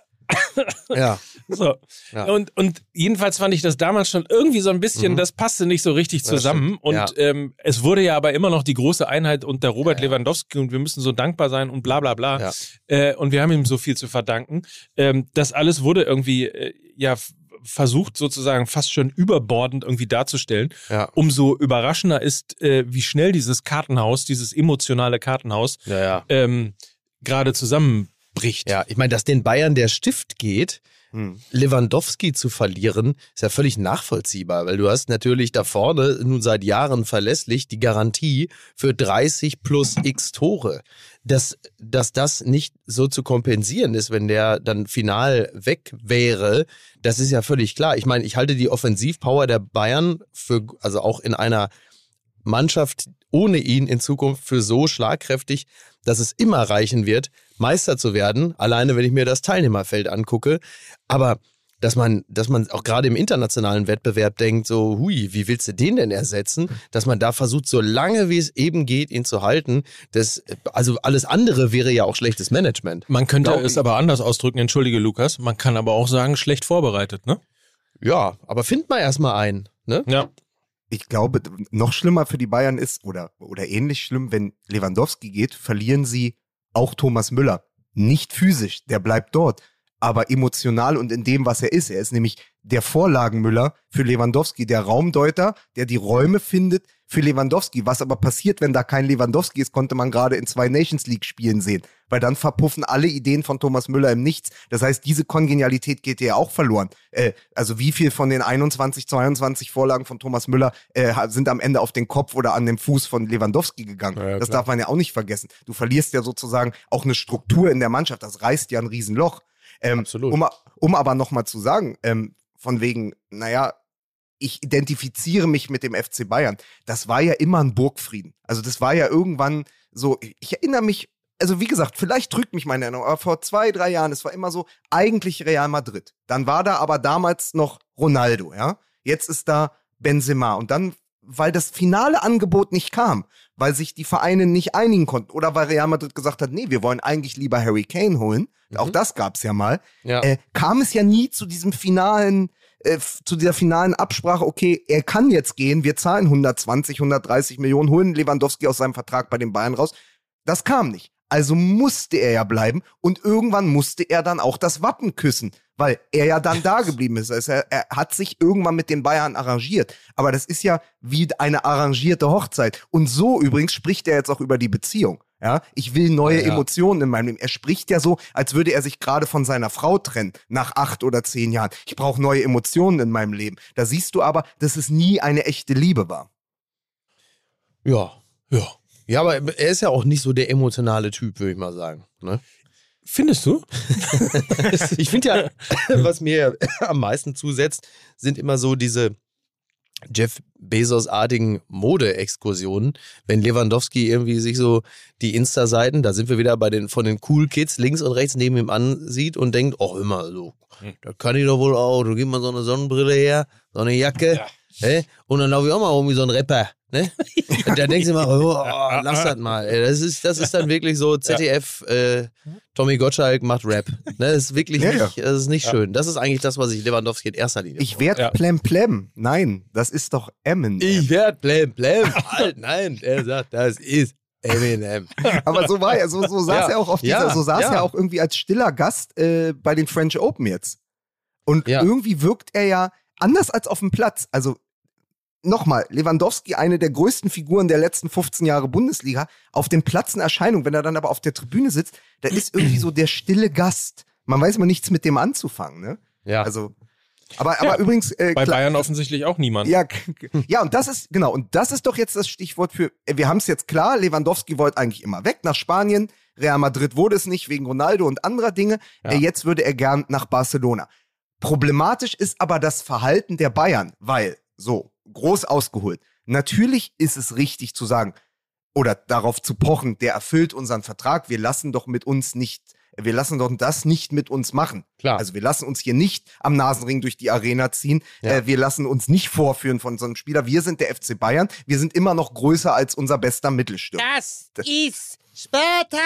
Ja. So. Ja. und, und jedenfalls fand ich das damals schon irgendwie so ein bisschen, das passte nicht so richtig zusammen. Und Ja. ähm, es wurde ja aber immer noch die große Einheit unter Robert Lewandowski und wir müssen so dankbar sein und bla bla bla. Ja. Äh, und wir haben ihm so viel zu verdanken. Ähm, das alles wurde irgendwie äh, ja versucht sozusagen fast schon überbordend irgendwie darzustellen. Ja. Umso überraschender ist, äh, wie schnell dieses Kartenhaus, dieses emotionale Kartenhaus Ja, ja. ähm, gerade zusammenbricht. Ja, ich meine, dass den Bayern der Stift geht, Hm. Lewandowski zu verlieren, ist ja völlig nachvollziehbar, weil du hast natürlich da vorne nun seit Jahren verlässlich die Garantie für 30 plus x Tore. Dass, dass das nicht so zu kompensieren ist, wenn der dann final weg wäre, das ist ja völlig klar. Ich meine, ich halte die Offensivpower der Bayern für, also auch in einer Mannschaft ohne ihn in Zukunft für so schlagkräftig, dass es immer reichen wird, Meister zu werden, alleine wenn ich mir das Teilnehmerfeld angucke. Aber dass man, dass man auch gerade im internationalen Wettbewerb denkt, so, hui, wie willst du den denn ersetzen? Dass man da versucht, so lange wie es eben geht, ihn zu halten. Das, also alles andere wäre ja auch schlechtes Management. Man könnte Glaub es aber anders ausdrücken, entschuldige Lukas. Man kann aber auch sagen, schlecht vorbereitet, ne? Ja, aber find mal erstmal einen. Ne? Ja. Ich glaube, noch schlimmer für die Bayern ist, oder, oder ähnlich schlimm, wenn Lewandowski geht, verlieren sie auch Thomas Müller. Nicht physisch, der bleibt dort, aber emotional und in dem, was er ist. Er ist nämlich der Vorlagenmüller für Lewandowski, der Raumdeuter, der die Räume findet für Lewandowski. Was aber passiert, wenn da kein Lewandowski ist, konnte man gerade in zwei Nations League Spielen sehen. Weil dann verpuffen alle Ideen von Thomas Müller im Nichts. Das heißt, diese Kongenialität geht ja auch verloren. Äh, also wie viel von den 21, 22 Vorlagen von Thomas Müller äh, sind am Ende auf den Kopf oder an den Fuß von Lewandowski gegangen? Ja, das darf man ja auch nicht vergessen. Du verlierst ja sozusagen auch eine Struktur in der Mannschaft. Das reißt ja ein Riesenloch. Ähm, Absolut. Um, um aber nochmal zu sagen, ähm, von wegen, naja, ich identifiziere mich mit dem FC Bayern. Das war ja immer ein Burgfrieden. Also das war ja irgendwann so, ich erinnere mich, also wie gesagt, vielleicht drückt mich meine Erinnerung, aber vor zwei, drei Jahren, es war immer so, eigentlich Real Madrid. Dann war da aber damals noch Ronaldo, ja. Jetzt ist da Benzema. Und dann, weil das finale Angebot nicht kam, weil sich die Vereine nicht einigen konnten oder weil Real Madrid gesagt hat, nee, wir wollen eigentlich lieber Harry Kane holen, auch das gab's ja mal, Ja. äh, kam es ja nie zu diesem finalen, äh, zu dieser finalen Absprache, okay, er kann jetzt gehen, wir zahlen 120, 130 Millionen, holen Lewandowski aus seinem Vertrag bei den Bayern raus. Das kam nicht. Also musste er ja bleiben und irgendwann musste er dann auch das Wappen küssen, weil er ja dann da geblieben ist. Also er, er hat sich irgendwann mit den Bayern arrangiert. Aber das ist ja wie eine arrangierte Hochzeit. Und so übrigens spricht er jetzt auch über die Beziehung. Ja, ich will neue Ja, ja. Emotionen in meinem Leben. Er spricht ja so, als würde er sich gerade von seiner Frau trennen nach acht oder zehn Jahren. Ich brauche neue Emotionen in meinem Leben. Da siehst du aber, dass es nie eine echte Liebe war. ja. Ja. Ja, aber er ist ja auch nicht so der emotionale Typ, würde ich mal sagen. Ne? Findest du? Ich finde ja, was mir am meisten zusetzt, sind immer so diese Jeff Bezos-artigen Mode-Exkursionen. Wenn Lewandowski irgendwie sich so die Insta-Seiten, da sind wir wieder bei den von den Cool Kids links und rechts neben ihm ansieht und denkt, oh immer so, da kann ich doch wohl auch, du gib mal so eine Sonnenbrille her, so eine Jacke, hä? und dann laufe ich auch mal rum wie so ein Rapper. Ne? Und dann denkst du mal, oh, oh, lass das mal. Das ist, das ist dann wirklich so ZDF, äh, Tommy Gottschalk macht Rap. Ne? Das ist wirklich Ja, ja. nicht, das ist nicht schön. Das ist eigentlich das, was ich Lewandowski in erster Linie Ich werd Ja. plem plem. Nein, das ist doch Emmen. Ich werd blem, blem. Halt, nein, er sagt, das ist Eminem. Aber so war er, so, so saß Ja. er auch auf dieser, Ja, so saß ja. er auch irgendwie als stiller Gast äh, bei den French Open jetzt. Und Ja. irgendwie wirkt er ja anders als auf dem Platz. Also nochmal, Lewandowski, eine der größten Figuren der letzten 15 Jahre Bundesliga, auf dem Platz in Erscheinung, wenn er dann aber auf der Tribüne sitzt, da ist irgendwie so der stille Gast. Man weiß mal nichts mit dem anzufangen, ne? Ja. Also, aber, aber Ja. übrigens, äh, Bei klar- Bayern offensichtlich auch niemand. ja, ja, und das ist, genau, und das ist doch jetzt das Stichwort für, äh, wir haben es jetzt klar, Lewandowski wollte eigentlich immer weg nach Spanien, Real Madrid wurde es nicht wegen Ronaldo und anderer Dinge, Ja. äh, jetzt würde er gern nach Barcelona. Problematisch ist aber das Verhalten der Bayern, weil, so, groß ausgeholt, natürlich ist es richtig zu sagen, oder darauf zu pochen, der erfüllt unseren Vertrag, wir lassen doch mit uns nicht, wir lassen doch das nicht mit uns machen. Klar. Also wir lassen uns hier nicht am Nasenring durch die Arena ziehen. Ja. Äh, wir lassen uns nicht vorführen von so einem Spieler. Wir sind der FC Bayern. Wir sind immer noch größer als unser bester Mittelstürmer. Das ist Sparta!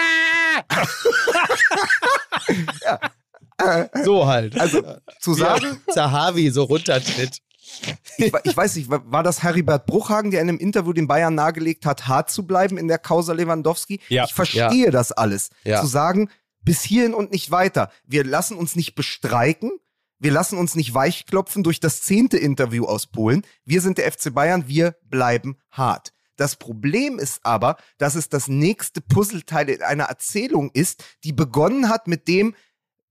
so halt. Also zu sagen, Zahavi so runtertritt. Ich, ich weiß nicht, war das Heribert Bruchhagen, der in einem Interview den Bayern nahegelegt hat, hart zu bleiben in der Causa Lewandowski? Ja. Ich verstehe das alles. Ja. Zu sagen, bis hierhin und nicht weiter. Wir lassen uns nicht bestreiken. Wir lassen uns nicht weichklopfen durch das zehnte Interview aus Polen. Wir sind der FC Bayern, wir bleiben hart. Das Problem ist aber, dass es das nächste Puzzleteil in einer Erzählung ist, die begonnen hat mit dem,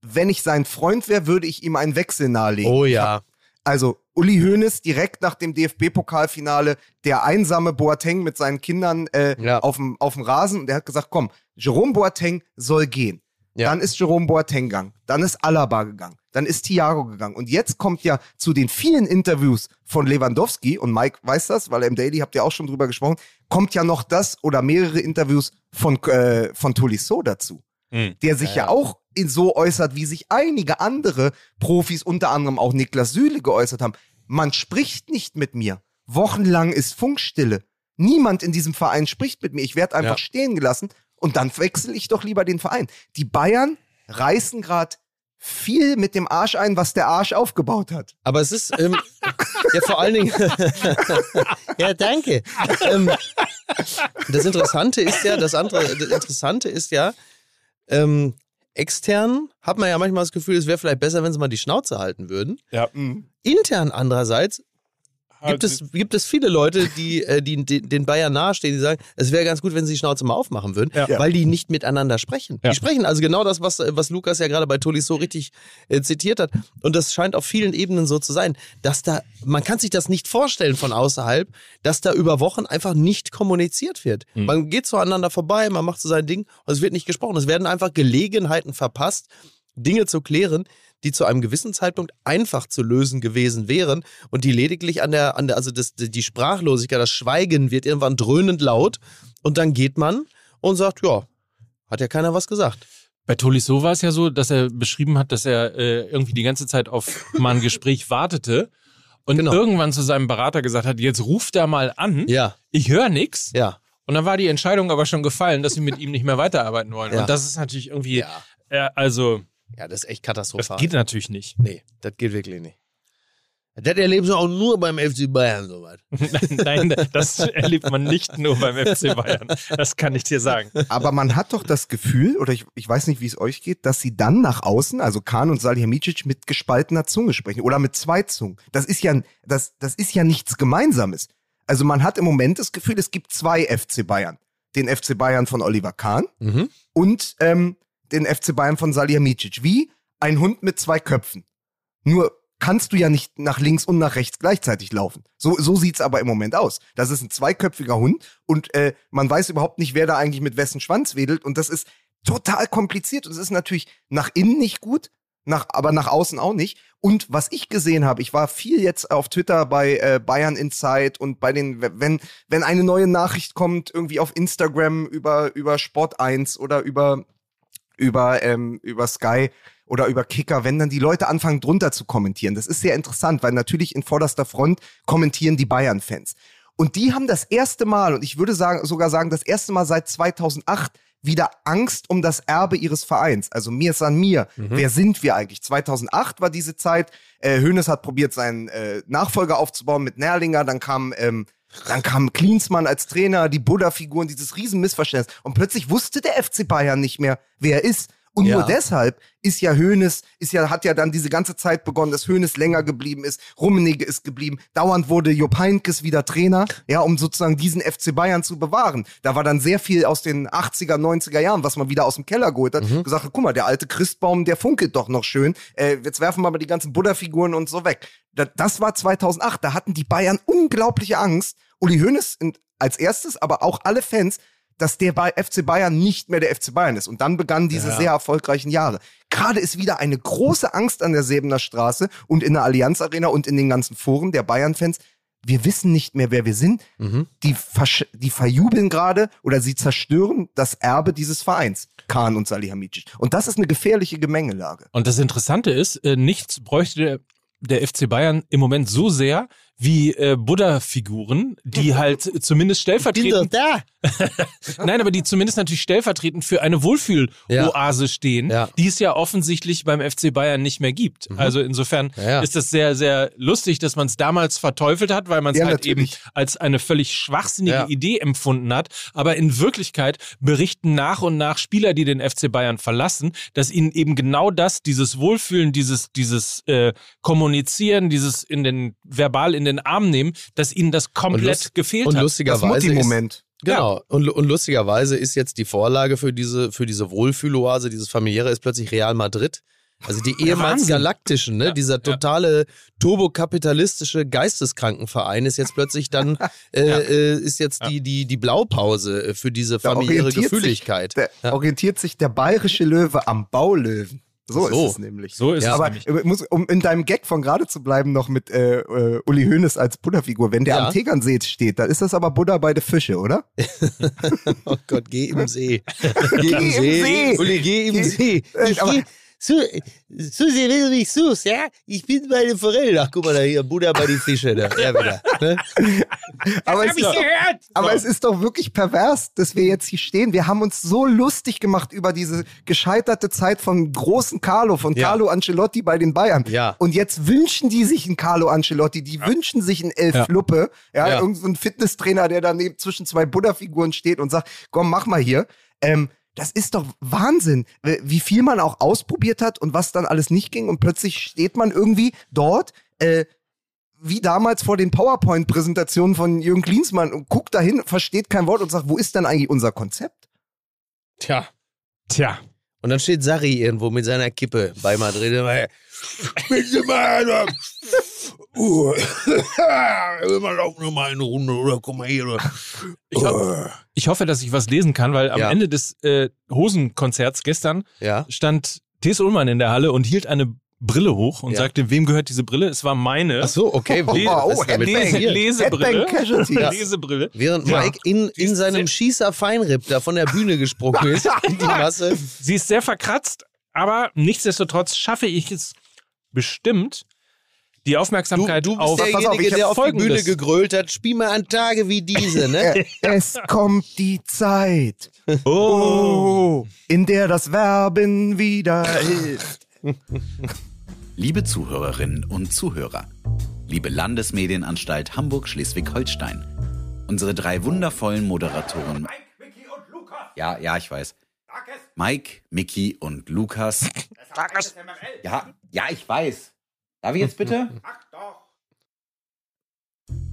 wenn ich sein Freund wäre, würde ich ihm einen Wechsel nahelegen. Oh ja. Also Uli Hoeneß direkt nach dem DFB-Pokalfinale, der einsame Boateng mit seinen Kindern äh, Ja. auf dem Rasen und der hat gesagt, komm, Jerome Boateng soll gehen. Ja. Dann ist Jerome Boateng gegangen, dann ist Alaba gegangen, dann ist Thiago gegangen und jetzt kommt ja zu den vielen Interviews von Lewandowski und Mike weiß das, weil er im Daily habt ihr auch schon drüber gesprochen, kommt ja noch das oder mehrere Interviews von äh, von Tolisso dazu Mhm. der sich ja, auch in so äußert, wie sich einige andere Profis, unter anderem auch Niklas Süle, geäußert haben. Man spricht nicht mit mir. Wochenlang ist Funkstille. Niemand in diesem Verein spricht mit mir. Ich werde einfach Ja. stehen gelassen und dann wechsle ich doch lieber den Verein. Die Bayern reißen gerade viel mit dem Arsch ein, was der Arsch aufgebaut hat. Aber es ist, ähm, ja, vor allen Dingen. ja, danke. Ähm, das Interessante ist ja, das andere, das Interessante ist ja, ähm, extern hat man ja manchmal das Gefühl, es wäre vielleicht besser, wenn sie mal die Schnauze halten würden. Ja. Intern andererseits gibt es, gibt es viele Leute, die, äh, die, die den Bayern nahestehen, die sagen, es wäre ganz gut, wenn sie die Schnauze mal aufmachen würden, Ja. weil die nicht miteinander sprechen. Ja. Die sprechen also genau das, was, was Lukas ja gerade bei Tolis so richtig äh, zitiert hat. Und das scheint auf vielen Ebenen so zu sein, dass da, man kann sich das nicht vorstellen von außerhalb, dass da über Wochen einfach nicht kommuniziert wird. Hm. Man geht zueinander vorbei, man macht so sein Ding und es wird nicht gesprochen. Es werden einfach Gelegenheiten verpasst, Dinge zu klären, die zu einem gewissen Zeitpunkt einfach zu lösen gewesen wären und die lediglich an der, an der also das, die Sprachlosigkeit, das Schweigen wird irgendwann dröhnend laut und dann geht man und sagt, ja, hat ja keiner was gesagt. Bei Tolisso war es ja so, dass er beschrieben hat, dass er äh, irgendwie die ganze Zeit auf mal ein Gespräch wartete und Genau. irgendwann zu seinem Berater gesagt hat, jetzt ruft er mal an, Ja, ich höre nix. ja. Und dann war die Entscheidung aber schon gefallen, dass sie mit ihm nicht mehr weiterarbeiten wollen. Ja. Und das ist natürlich irgendwie, Ja. äh, also, Ja, das ist echt das katastrophal. geht natürlich nicht. Nee, das geht wirklich nicht. Das erleben sie auch nur beim FC Bayern soweit. Nein, das erlebt man nicht nur beim FC Bayern. Das kann ich dir sagen. Aber man hat doch das Gefühl, oder ich, ich weiß nicht, wie es euch geht, dass sie dann nach außen, also Kahn und Salihamidzic, mit gespaltener Zunge sprechen oder mit zwei Zungen. Das ist ja, das, das ist ja nichts Gemeinsames. Also man hat im Moment das Gefühl, es gibt zwei FC Bayern. Den FC Bayern von Oliver Kahn Mhm. und ähm, den FC Bayern von Salihamidzic. Wie ein Hund mit zwei Köpfen. Nur kannst du ja nicht nach links und nach rechts gleichzeitig laufen. So, so sieht's aber im Moment aus. Das ist ein zweiköpfiger Hund und äh, man weiß überhaupt nicht, wer da eigentlich mit wessen Schwanz wedelt und das ist total kompliziert und es ist natürlich nach innen nicht gut, nach, aber nach außen auch nicht. Und was ich gesehen habe, ich war viel jetzt auf Twitter bei äh, Bayern Insight und bei den, wenn, wenn eine neue Nachricht kommt, irgendwie auf Instagram über, über Sport 1 oder über, über, ähm, über Sky oder über Kicker, wenn dann die Leute anfangen drunter zu kommentieren. Das ist sehr interessant, weil natürlich in vorderster Front kommentieren die Bayern-Fans. Und die haben das erste Mal, und ich würde sagen, sogar sagen, das erste Mal seit 2008 wieder Angst um das Erbe ihres Vereins. Also mir san mir. Wer sind wir eigentlich? 2008 war diese Zeit. Äh, Hoeneß hat probiert, seinen äh, Nachfolger aufzubauen mit Nerlinger. Dann kam, ähm, dann kam Klinsmann als Trainer, die Buddha-Figuren, dieses riesen Missverständnis. Und plötzlich wusste der FC Bayern nicht mehr, wer er ist. Und Ja. nur deshalb ist ja Hoeneß, ist ja, hat ja dann diese ganze Zeit begonnen, dass Hoeneß länger geblieben ist, Rummenigge ist geblieben. Dauernd wurde Jupp Heynckes wieder Trainer, ja, um sozusagen diesen FC Bayern zu bewahren. Da war dann sehr viel aus den 80er, 90er Jahren, was man wieder aus dem Keller geholt hat. Gesagt, hat, guck mal, der alte Christbaum, der funkelt doch noch schön. Äh, jetzt werfen wir mal die ganzen Buddha-Figuren und so weg. Da, das war 2008. Da hatten die Bayern unglaubliche Angst. Uli Hoeneß in- als erstes, aber auch alle Fans, dass der bei FC Bayern nicht mehr der FC Bayern ist. Und dann begannen diese sehr erfolgreichen Jahre. Gerade ist wieder eine große Angst an der Säbener Straße und in der Allianz Arena und in den ganzen Foren der Bayern-Fans. Wir wissen nicht mehr, wer wir sind. Die, versch- die verjubeln gerade oder sie zerstören das Erbe dieses Vereins, Kahn und Salihamidzic. Und das ist eine gefährliche Gemengelage. Und das Interessante ist, äh, nichts bräuchte der FC Bayern im Moment so sehr wie äh, Buddha-Figuren, die halt zumindest stellvertretend, da. nein, aber die zumindest natürlich stellvertretend für eine Wohlfühl-Oase stehen, Ja. die es ja offensichtlich beim FC Bayern nicht mehr gibt. Also insofern Ja, ja. ist das sehr, sehr lustig, dass man es damals verteufelt hat, weil man es Ja, halt natürlich. eben als eine völlig schwachsinnige Ja. Idee empfunden hat. Aber in Wirklichkeit berichten nach und nach Spieler, die den FC Bayern verlassen, dass ihnen eben genau das, dieses Wohlfühlen, dieses, dieses äh, Kommunizieren, dieses in den verbal in den Arm nehmen, dass ihnen das komplett lust- gefehlt Und hat. Das lustigerweise ist, Mutti-Moment. Genau. Und, und lustigerweise ist jetzt die Vorlage für diese, für diese Wohlfühloase, dieses familiäre, ist plötzlich Real Madrid. Also die ehemals Wahnsinn. galaktischen, ne? dieser totale turbokapitalistische Geisteskrankenverein ist jetzt plötzlich dann, äh, äh, ist jetzt die, die, die Blaupause äh, für diese familiäre Gefühligkeit. Sich, der, Orientiert sich der bayerische Löwe am Baulöwen. So, So. ist es nämlich. So ist Ja, es Aber nämlich. muss, um in deinem Gag von gerade zu bleiben, noch mit äh, äh, Uli Hoeneß als Buddha-Figur, wenn der Ja. am Tegernsee steht, dann ist das aber Buddha bei den Fische, oder? Oh Gott, geh im See. Geh im See. Uli, geh im Geh- See. Äh, Ich aber- geh, Su, Susi, wenn du mich suchst, ja? Ich bin bei den Forellen. Ach, guck mal da hier, Buddha bei den Fischen. Da. Ja, wieder. Ne? Aber, es ist, gehört! aber es ist doch wirklich pervers, dass wir jetzt hier stehen. Wir haben uns so lustig gemacht über diese gescheiterte Zeit von großen Carlo, von Ja. Carlo Ancelotti bei den Bayern. Ja. Und jetzt wünschen die sich einen Carlo Ancelotti, die wünschen sich einen Elf Ja. Fluppe, ja, Ja. irgend so ein Fitnesstrainer, der daneben zwischen zwei Buddha-Figuren steht und sagt, komm, mach mal hier. Ähm, das ist doch Wahnsinn, wie viel man auch ausprobiert hat und was dann alles nicht ging. Und plötzlich steht man irgendwie dort, äh, wie damals vor den PowerPoint-Präsentationen von Jürgen Klinsmann und guckt dahin, versteht kein Wort und sagt, wo ist denn eigentlich unser Konzept? Tja. Tja. Und dann steht Sarri irgendwo mit seiner Kippe bei Madrid. Immer, Bitte mal, uh, wir laufen noch mal eine Runde oder komm mal hier. Ich, ho ich hoffe, dass ich was lesen kann, weil am Ja. Ende des äh, Hosenkonzerts gestern Ja. stand T.S. Ullmann in der Halle und hielt eine Brille hoch und Ja. sagte, wem gehört diese Brille? Es war meine. Ach so, okay. Oh, Le oh, ist Headbang. Lese? Lesebrille. Ja. Lesebrille. Während Ja. Mike in, in ist seinem Schießer Feinripp da von der Bühne gesprungen ist, in die Masse. Sie ist sehr verkratzt, aber nichtsdestotrotz schaffe ich es bestimmt, die Du, Aufmerksamkeit du bist auf auf, derjenige, ich hab der auf die. Bühne gegrölt hat. Spiel mal an Tage wie diese, ne? Es kommt die Zeit, Oh. in der das Werben wieder hilft. Liebe Zuhörerinnen und Zuhörer, liebe Landesmedienanstalt Hamburg-Schleswig-Holstein, unsere drei wundervollen Moderatoren, Mike, Mickey und Lukas! ja, ja, ich weiß! Mike, Mickey und Lukas! MML! ja, ja, ich weiß. Darf ich jetzt bitte? Ach doch!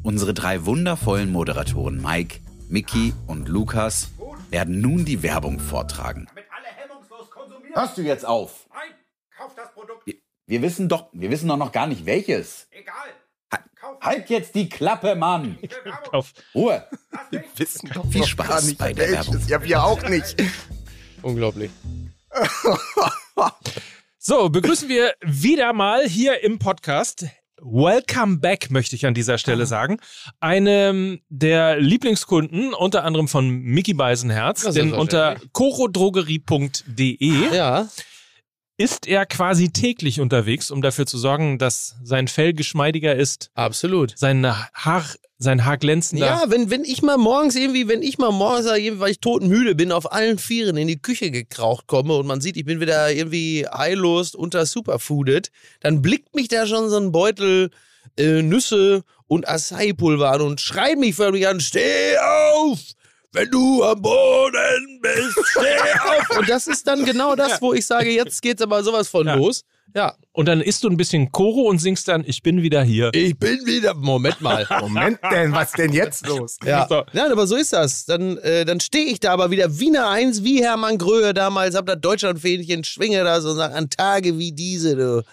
Unsere drei wundervollen Moderatoren Mike, Mickey und Lukas werden nun die Werbung vortragen. Damit alle hemmungslos konsumieren! Hörst du jetzt auf? Nein! Kauf das Produkt! Wir- Wir wissen doch, wir wissen doch noch gar nicht welches. Egal! Ha- Kauf Halt jetzt die Klappe, Mann! Ich will Werbung! Auf. Ruhe! Ding! Wissen doch Viel noch Spaß gar nicht, bei der welches. Werbung. Ja, wir auch nicht. Unglaublich. So, begrüßen wir wieder mal hier im Podcast. Welcome back, möchte ich an dieser Stelle sagen. Einem der Lieblingskunden, unter anderem von Mickey Beisenherz, denn unter chorodrogerie.de Ja. Ist er quasi täglich unterwegs, um dafür zu sorgen, dass sein Fell geschmeidiger ist, Absolut. sein Haar, sein Haar glänzender. Ja, wenn, wenn ich mal morgens irgendwie, wenn ich mal morgens, weil ich totenmüde bin, auf allen Vieren in die Küche gekraucht komme und man sieht, ich bin wieder irgendwie heillos unter Superfooded, dann blickt mich da schon so ein Beutel äh, Nüsse und Acai-Pulver an und schreit mich förmlich an, steh auf! Wenn du am Boden bist, steh auf! Und das ist dann genau das, wo ich sage, jetzt geht's aber sowas von Ja. los. Ja, Und dann isst du ein bisschen Koro und singst dann, ich bin wieder hier. ich bin wieder, Moment mal. Moment denn, was denn jetzt los? Ja, So. Nein, aber so ist das. Dann, äh, dann stehe ich da aber wieder Wiener Eins, wie Hermann Gröhe damals, hab da Deutschlandfähnchen, schwinge und sag, an Tage wie diese, du.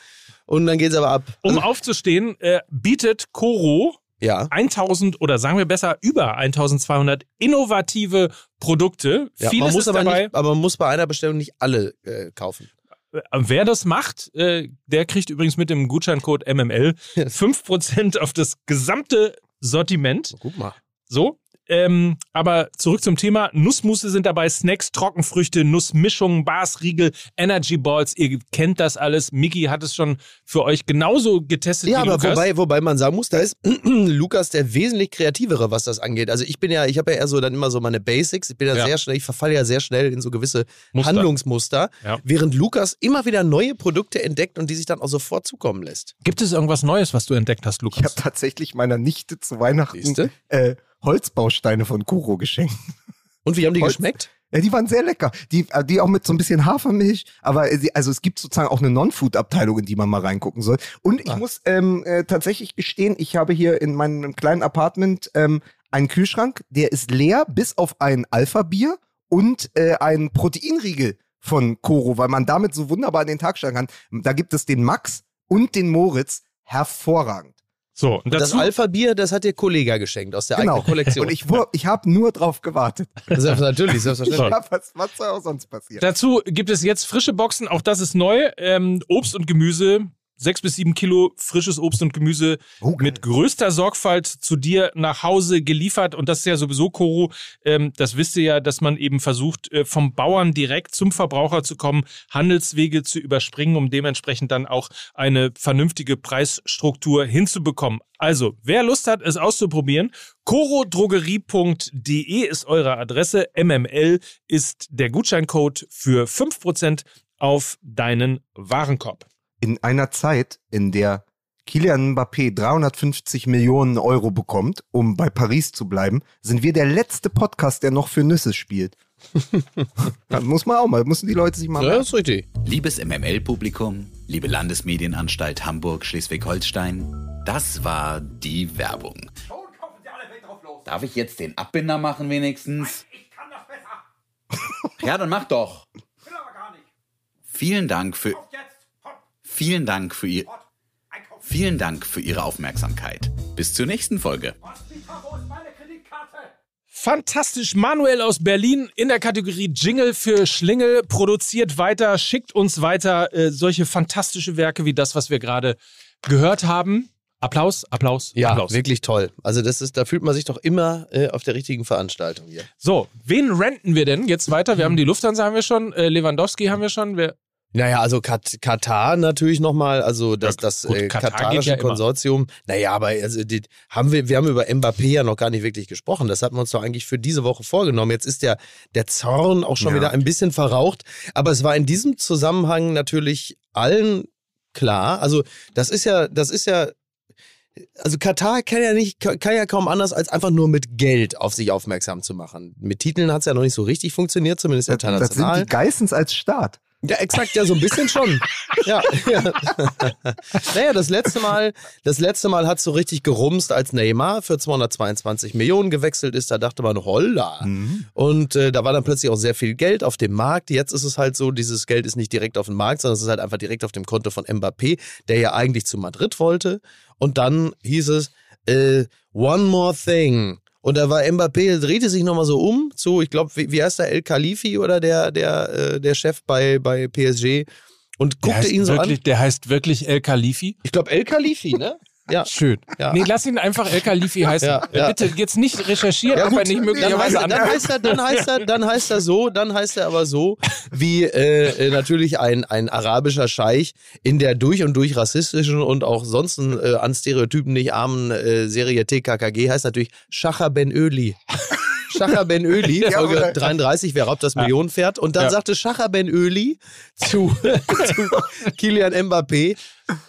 Und dann geht's aber ab. Um aufzustehen, äh, bietet Koro Ja. 1000 oder sagen wir besser über 1200 innovative Produkte. ja Vieles man muss ist aber, dabei. nicht, aber man muss bei einer Bestellung nicht alle äh, kaufen. Äh, Wer das macht, äh, der kriegt übrigens mit dem Gutscheincode MML 5% auf das gesamte Sortiment. Guck mal. So. Ähm, aber zurück zum Thema. Nussmusse sind dabei, Snacks, Trockenfrüchte, Nussmischungen, Bars, Riegel, Energy Balls. Ihr kennt das alles. Miki hat es schon für euch genauso getestet Ja, wie aber Lukas. wobei, wobei man sagen muss, da ist Lukas der wesentlich kreativere, was das angeht. Also ich bin ja, ich habe ja eher so dann immer so meine Basics. Ich bin ja, Ja. sehr schnell, ich verfalle ja sehr schnell in so gewisse Muster. Handlungsmuster, Ja. während Lukas immer wieder neue Produkte entdeckt und die sich dann auch sofort zukommen lässt. Gibt es irgendwas Neues, was du entdeckt hast, Ich habe Lukas? tatsächlich meiner Nichte zu Weihnachten Holzbausteine von Kuro geschenkt. Und wie haben die Holz- geschmeckt? Ja, die waren sehr lecker. Die, äh, die auch mit so ein bisschen Hafermilch. Aber also es gibt sozusagen auch eine Non-Food-Abteilung, in die man mal reingucken soll. Und ich Ah. muss ähm, äh, tatsächlich gestehen, ich habe hier in meinem kleinen Apartment ähm, einen Kühlschrank, der ist leer, bis auf ein Alpha-Bier und äh, ein Proteinriegel von Koro, weil man damit so wunderbar in den Tag steigen kann. Da gibt es den Max und den Moritz. Hervorragend. So, und Das dazu, Alpha-Bier, das hat dir Kollega geschenkt aus der Genau. eigenen Kollektion. Und ich, ich habe nur drauf gewartet. Selbst- natürlich, selbstverständlich. Ja, was, was soll auch sonst passieren? dazu gibt es jetzt frische Boxen, auch das ist neu. Ähm, Obst und Gemüse, sechs bis sieben Kilo frisches Obst und Gemüse Oh, geil. mit größter Sorgfalt zu dir nach Hause geliefert. Und das ist ja sowieso, Koro, ähm, das wisst ihr ja, dass man eben versucht, äh, vom Bauern direkt zum Verbraucher zu kommen, Handelswege zu überspringen, um dementsprechend dann auch eine vernünftige Preisstruktur hinzubekommen. Also, wer Lust hat, es auszuprobieren, corodrogerie.de ist eure Adresse, MML ist der Gutscheincode für 5% auf deinen Warenkorb. In einer Zeit, in der Kylian Mbappé 350 Millionen Euro bekommt, um bei Paris zu bleiben, sind wir der letzte Podcast, der noch für Nüsse spielt. das muss man auch mal, müssen die Leute sich mal Ja, merken. ist richtig. Liebes MML-Publikum, liebe Landesmedienanstalt Hamburg-Schleswig-Holstein, das war die Werbung. Schon kaufen Sie alle Welt drauf los. Darf ich jetzt den Abbinder machen wenigstens? Ich kann das besser. Ja, dann mach doch. Will aber gar nicht. Vielen Dank für, vielen Dank für ihr, vielen Dank für Ihre Aufmerksamkeit. Bis zur nächsten Folge. Fantastisch. Manuel aus Berlin in der Kategorie Jingle für Schlingel produziert weiter, schickt uns weiter äh, solche fantastische Werke wie das, was wir gerade gehört haben. Applaus, Applaus, Ja, Applaus. wirklich toll. Also das ist, da fühlt man sich doch immer äh, auf der richtigen Veranstaltung hier. So, wen renten wir denn jetzt weiter? Wir haben die Lufthansa haben wir schon, äh, Lewandowski haben wir schon. Wir, Naja, also Kat Katar natürlich nochmal, also das, Ja, das gut, äh, Katar katarische ja immer. Konsortium. Naja, aber also die, haben wir, wir haben über Mbappé ja noch gar nicht wirklich gesprochen. Das hatten wir uns doch eigentlich für diese Woche vorgenommen. Jetzt ist der, der Zorn auch schon Ja. wieder ein bisschen verraucht. Aber es war in diesem Zusammenhang natürlich allen klar. Also das ist ja, das ist ja also Katar kann ja nicht, kann ja kaum anders, als einfach nur mit Geld auf sich aufmerksam zu machen. Mit Titeln hat es ja noch nicht so richtig funktioniert, zumindest Das sind international. die Geissens als Staat. Ja, exakt, ja, so ein bisschen schon. ja, ja. naja, das letzte Mal, das letzte Mal hat so richtig gerumst, als Neymar für 222 Millionen gewechselt ist. Da dachte man, holla. Und äh, da war dann plötzlich auch sehr viel Geld auf dem Markt. Jetzt ist es halt so, dieses Geld ist nicht direkt auf dem Markt, sondern es ist halt einfach direkt auf dem Konto von Mbappé, der ja eigentlich zu Madrid wollte. Und dann hieß es, äh, one more thing. Und da war Mbappé, drehte sich nochmal so um zu, ich glaube, wie, wie heißt der, El Khalifi oder der, der, äh, der Chef bei, bei PSG und guckte ihn so wirklich, an. der heißt wirklich El Khalifi. Ich glaube, El Khalifi, ne? Ja. Schön. Ja. Nee, lass ihn einfach El Khalifi heißen. Ja, ja. Bitte jetzt nicht recherchieren, Ja, ob er nicht möglicherweise er, dann, heißt er, dann, heißt er, dann heißt er so, dann heißt er aber so, wie äh, äh, natürlich ein, ein arabischer Scheich in der durch und durch rassistischen und auch sonst äh, an Stereotypen nicht armen äh, Serie TKKG heißt natürlich Schacher Ben Öli. Schacher Ben Öli, Folge oder- 33, wer raubt das Millionenpferd? Und dann Ja. sagte Schacher Ben Öli zu, zu Kilian Mbappé,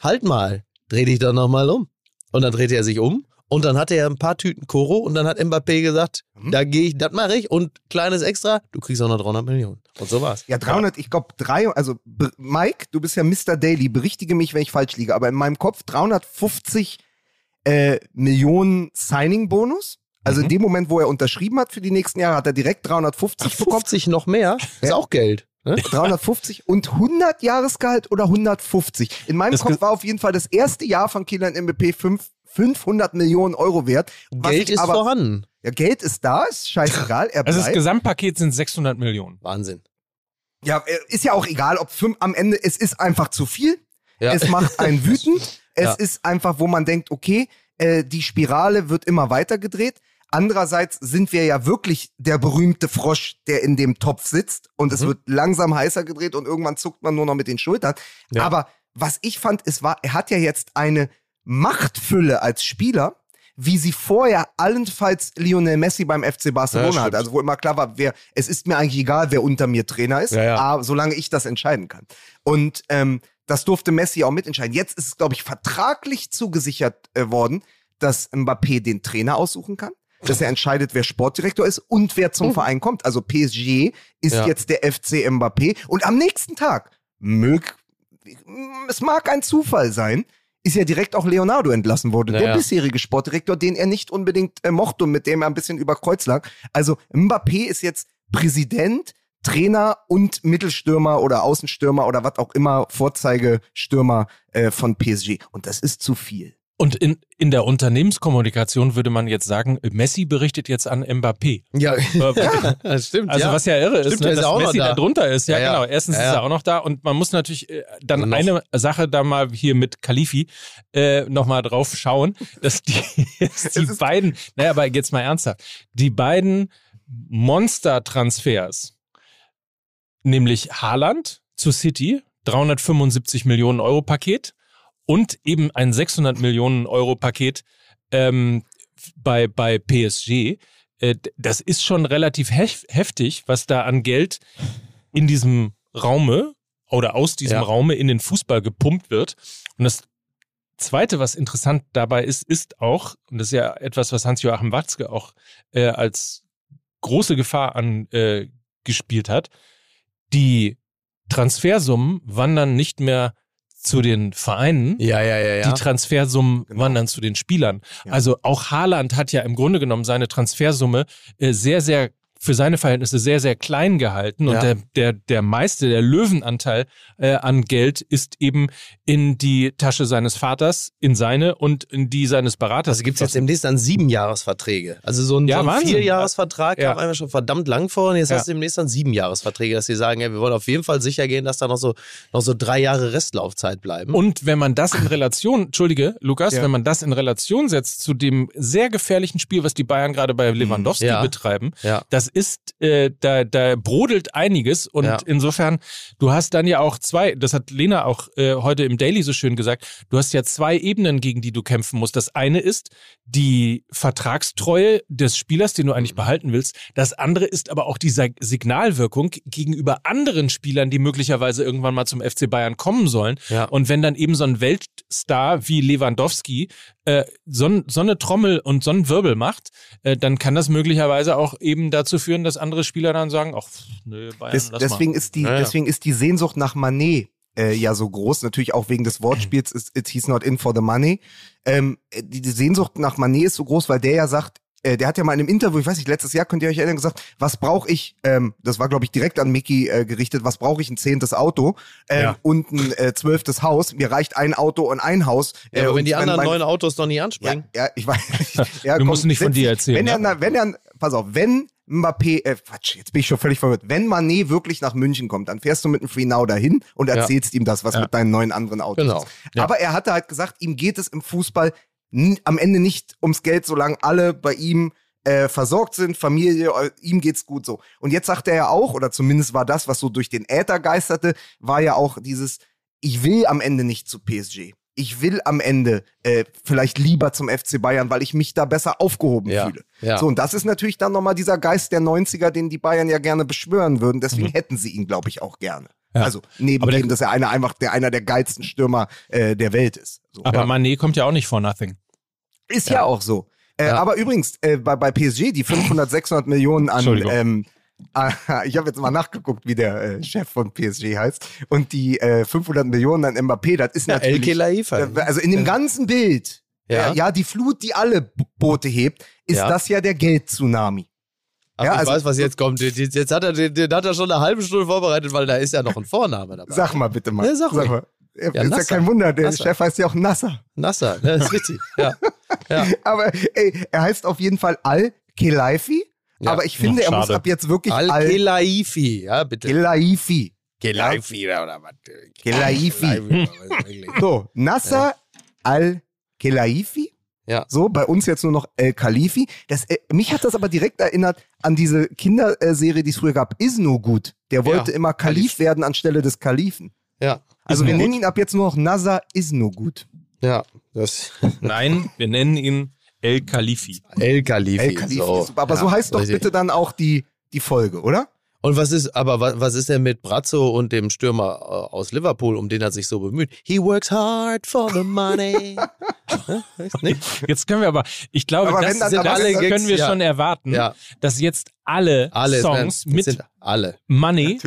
halt mal, dreh dich doch nochmal um. Und dann drehte er sich um und dann hatte er ein paar Tüten Koro und dann hat Mbappé gesagt, Mhm. da gehe ich, das mache ich und kleines Extra, du kriegst auch noch 300 Millionen. Und so war's. Ja, 300, ich glaube, drei, also Mike, du bist ja Mr. Daily, berichtige mich, wenn ich falsch liege, aber in meinem Kopf 350 äh, Millionen Signing-Bonus. Also Mhm. in dem Moment, wo er unterschrieben hat für die nächsten Jahre, hat er direkt 350 bekommen. 50 noch mehr, ist Ja. auch Geld. Ne? 350 und 100 Jahresgehalt oder 150. In meinem Das Kopf war auf jeden Fall das erste Jahr von Kylian Mbappé fünf, 500 Millionen Euro wert. Was Geld ist aber, vorhanden. Ja, Geld ist da, ist scheißegal. Er Also das. Gesamtpaket sind 600 Millionen. Wahnsinn. Ja, äh, ist ja auch egal, ob fünf, am Ende, es ist einfach zu viel. Ja. Es macht einen wütend. Es Ja. ist einfach, wo man denkt, okay, äh, die Spirale wird immer weiter gedreht. Andererseits sind wir ja wirklich der berühmte Frosch, der in dem Topf sitzt und es Mhm. wird langsam heißer gedreht und irgendwann zuckt man nur noch mit den Schultern. Ja. Aber was ich fand, es war, er hat ja jetzt eine Machtfülle als Spieler, wie sie vorher allenfalls Lionel Messi beim FC Barcelona Ja, hatte. stimmt. Also wo immer klar war, wer, es ist mir eigentlich egal, wer unter mir Trainer ist, Ja, ja. aber solange ich das entscheiden kann. Und ähm, das durfte Messi auch mitentscheiden. Jetzt ist es, glaube ich, vertraglich zugesichert äh, worden, dass Mbappé den Trainer aussuchen kann, dass er entscheidet, wer Sportdirektor ist und wer zum Verein kommt. Also PSG ist Ja. jetzt der FC Mbappé. Und am nächsten Tag, mög, es mag ein Zufall sein, ist ja direkt auch Leonardo entlassen worden, Ja, der bisherige Sportdirektor, den er nicht unbedingt äh, mochte und mit dem er ein bisschen über Kreuz lag. Also Mbappé ist jetzt Präsident, Trainer und Mittelstürmer oder Außenstürmer oder was auch immer, Vorzeigestürmer äh, von PSG. Und das ist zu viel. Und in, in der Unternehmenskommunikation würde man jetzt sagen, Messi berichtet jetzt an Mbappé. Ja, Äh, das stimmt. Also ja. was ja irre ist, Stimmt, ne, der ist dass Messi da. drunter ist. Ja, Ja, ja. genau. Erstens Ja, ist ja. er auch noch da und man muss natürlich äh, dann Also eine Sache da mal hier mit Khalifi äh, nochmal drauf schauen, dass die, dass die ist- beiden, naja, aber jetzt mal ernsthaft, die beiden Monster-Transfers, nämlich Haaland zu City, 375 Millionen Euro Paket und eben ein 600 Millionen Euro Paket ähm, bei, bei PSG. Äh, das ist schon relativ hef heftig, was da an Geld in diesem Raume oder aus diesem Ja. Raume in den Fußball gepumpt wird. Und das Zweite, was interessant dabei ist, ist auch, und das ist ja etwas, was Hans-Joachim Watzke auch äh, als große Gefahr angespielt äh, hat, die Transfersummen wandern nicht mehr zu den Vereinen, ja, ja, ja, ja. die Transfersummen Genau. wandern zu den Spielern. Ja. Also auch Haaland hat ja im Grunde genommen seine Transfersumme äh, sehr, sehr für seine Verhältnisse sehr, sehr klein gehalten. Und Ja. der, der, der meiste, der Löwenanteil äh, an Geld ist eben in die Tasche seines Vaters, in seine und in die seines Beraters. Also gibt es jetzt demnächst dann sieben Jahresverträge. Also so ein, Ja, so ein. Vierjahresvertrag Ja. kam einfach schon verdammt lang vor und jetzt Ja. hast du demnächst dann sieben Jahresverträge, dass sie sagen, ja, wir wollen auf jeden Fall sicher gehen, dass da noch so, noch so drei Jahre Restlaufzeit bleiben. Und wenn man das in Relation, Entschuldige, Lukas, wenn man das in Relation setzt zu dem sehr gefährlichen Spiel, was die Bayern gerade bei Lewandowski betreiben, ja. Das ist, äh, da, da brodelt einiges und Ja. insofern, du hast dann ja auch zwei, das hat Lena auch äh, heute im Daily so schön gesagt, du hast ja zwei Ebenen, gegen die du kämpfen musst. Das eine ist die Vertragstreue des Spielers, den du eigentlich behalten willst. Das andere ist aber auch die Signalwirkung gegenüber anderen Spielern, die möglicherweise irgendwann mal zum FC Bayern kommen sollen. Ja. Und wenn dann eben so ein Weltstar wie Lewandowski äh, so, so eine Trommel und so einen Wirbel macht, äh, dann kann das möglicherweise auch eben dazu führen, dass andere Spieler dann sagen, ach, nö, Bayern, Des, lass deswegen, mal. ist die, Ja, ja. deswegen ist die Sehnsucht nach Manet äh, ja so groß, natürlich auch wegen des Wortspiels, ist, it, he's not in for the money. Ähm, äh, die, die Sehnsucht nach Manet ist so groß, weil der ja sagt, äh, der hat ja mal in einem Interview, ich weiß nicht, letztes Jahr könnt ihr euch erinnern, gesagt, was brauche ich, ähm, das war glaube ich direkt an Mickey äh, gerichtet, was brauche ich, ein zehntes Auto ähm, Ja. und ein äh, zwölftes Haus, mir reicht ein Auto und ein Haus. Ja, äh, aber und wenn die anderen mein- neun Autos noch nie ja, anspringen. ja, ich weiß. Ja, Wir komm, müssen nicht von dir erzählen, Wenn ja. er, na- wenn er, pass auf, wenn Mbappé, äh, Quatsch, jetzt bin ich schon völlig verwirrt. Wenn Mané wirklich nach München kommt, dann fährst du mit einem Free Now dahin und erzählst ihm das, was Ja. mit deinen neuen anderen Autos Genau. ist. Aber er hatte halt gesagt, ihm geht es im Fußball am Ende nicht ums Geld, solange alle bei ihm äh, versorgt sind, Familie, äh, ihm geht's gut so. Und jetzt sagt er ja auch, oder zumindest war das, was so durch den Äther geisterte, war ja auch dieses, ich will am Ende nicht zu PSG. Ich will am Ende äh, vielleicht lieber zum FC Bayern, weil ich mich da besser aufgehoben Ja, fühle. ja. So, und das ist natürlich dann nochmal dieser Geist der 90er, den die Bayern ja gerne beschwören würden. Deswegen hätten sie ihn, glaube ich, auch gerne. Ja. Also neben Aber der- dem, dass er einer einfach der einer der geilsten Stürmer äh, der Welt ist. So. Aber ja. Mané kommt ja auch nicht vor Nothing. Ist ja, auch so. Äh, Ja. Aber übrigens, äh, bei, bei PSG, die 500, 600 Millionen an, ähm, ich habe jetzt mal nachgeguckt, wie der äh, Chef von PSG heißt. Und die äh, 500 Millionen an Mbappé, das ist El natürlich, Khelaifa. äh, also in dem ganzen Bild, Ja. ja. ja, die Flut, die alle Boote hebt, ist Ja. das ja der Geld-Tsunami. Ach, Ja, ich also- weiß, was jetzt kommt. Jetzt, hat er, den, hat er schon eine halbe Stunde vorbereitet, weil da ist ja noch ein Vorname dabei. Sag mal bitte mal. Ja, sag ruhig. mal. Ja, Ja, ist ja Nasser. kein Wunder, der Nasser. Chef heißt ja auch Nasser. Nasser, ne, das ist richtig. Ja. ja. Aber ey, er heißt auf jeden Fall Al-Kelaifi. Ja. Aber ich finde, Ach, er muss ab jetzt wirklich Al-Kelaifi, ja, bitte. Al-Kelaifi. Kelaifi oder was? Kelaifi. So, Nasser Al-Kelaifi. Ja. So, bei uns jetzt nur noch El-Khalifi. Das, äh, mich hat das aber direkt erinnert an diese Kinderserie, die es früher gab, Is no gut. Der wollte Ja, immer Kalif Kalif. werden anstelle des Kalifen. Ja, Also wir nennen ihn ab jetzt nur noch Nasser Is no gut. ja, das Nein, wir nennen ihn El Khalifi. El-Khalifi. El-Khalifi. so. ist super. Aber so Ja, heißt doch bitte dann auch die, die Folge, oder? Und was ist, aber was, was ist denn mit Brazzo und dem Stürmer äh, aus Liverpool, um den er sich so bemüht? He works hard for the money. Jetzt können wir aber, ich glaube, Aber das dann- sind aber alle, können wir ja. schon erwarten, Ja. dass jetzt alle, Alle Songs es mit sind alle. Money,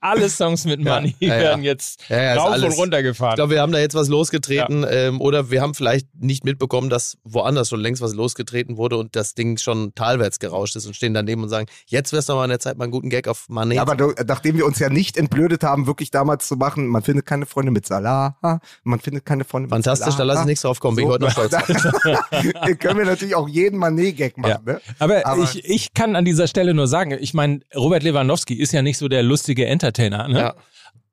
alle Songs mit Money ja, ja. werden jetzt Ja, rauf alles- und runter Ich gefahren. glaube, wir haben da jetzt was losgetreten ähm, oder wir haben vielleicht nicht mitbekommen, dass woanders schon längst was losgetreten wurde und das Ding schon talwärts gerauscht ist und stehen daneben und sagen, jetzt wär's doch mal an der Zeit, mal einen guten Gag auf Money. Ja, aber du, nachdem wir uns ja nicht entblödet haben, wirklich damals zu machen, man findet keine Freunde mit Salah, man findet keine Freunde mit Fantastisch, da lasse ich Salah. nichts drauf kommen, bin ich heute noch stolz können wir natürlich auch jeden Manet-Gag machen, Ja. ne? Aber, Aber- ich, ich kann an dieser Stelle nur sagen, ich meine, Robert Lewandowski ist ja nicht so der lustige Entertainer, ne? Ja.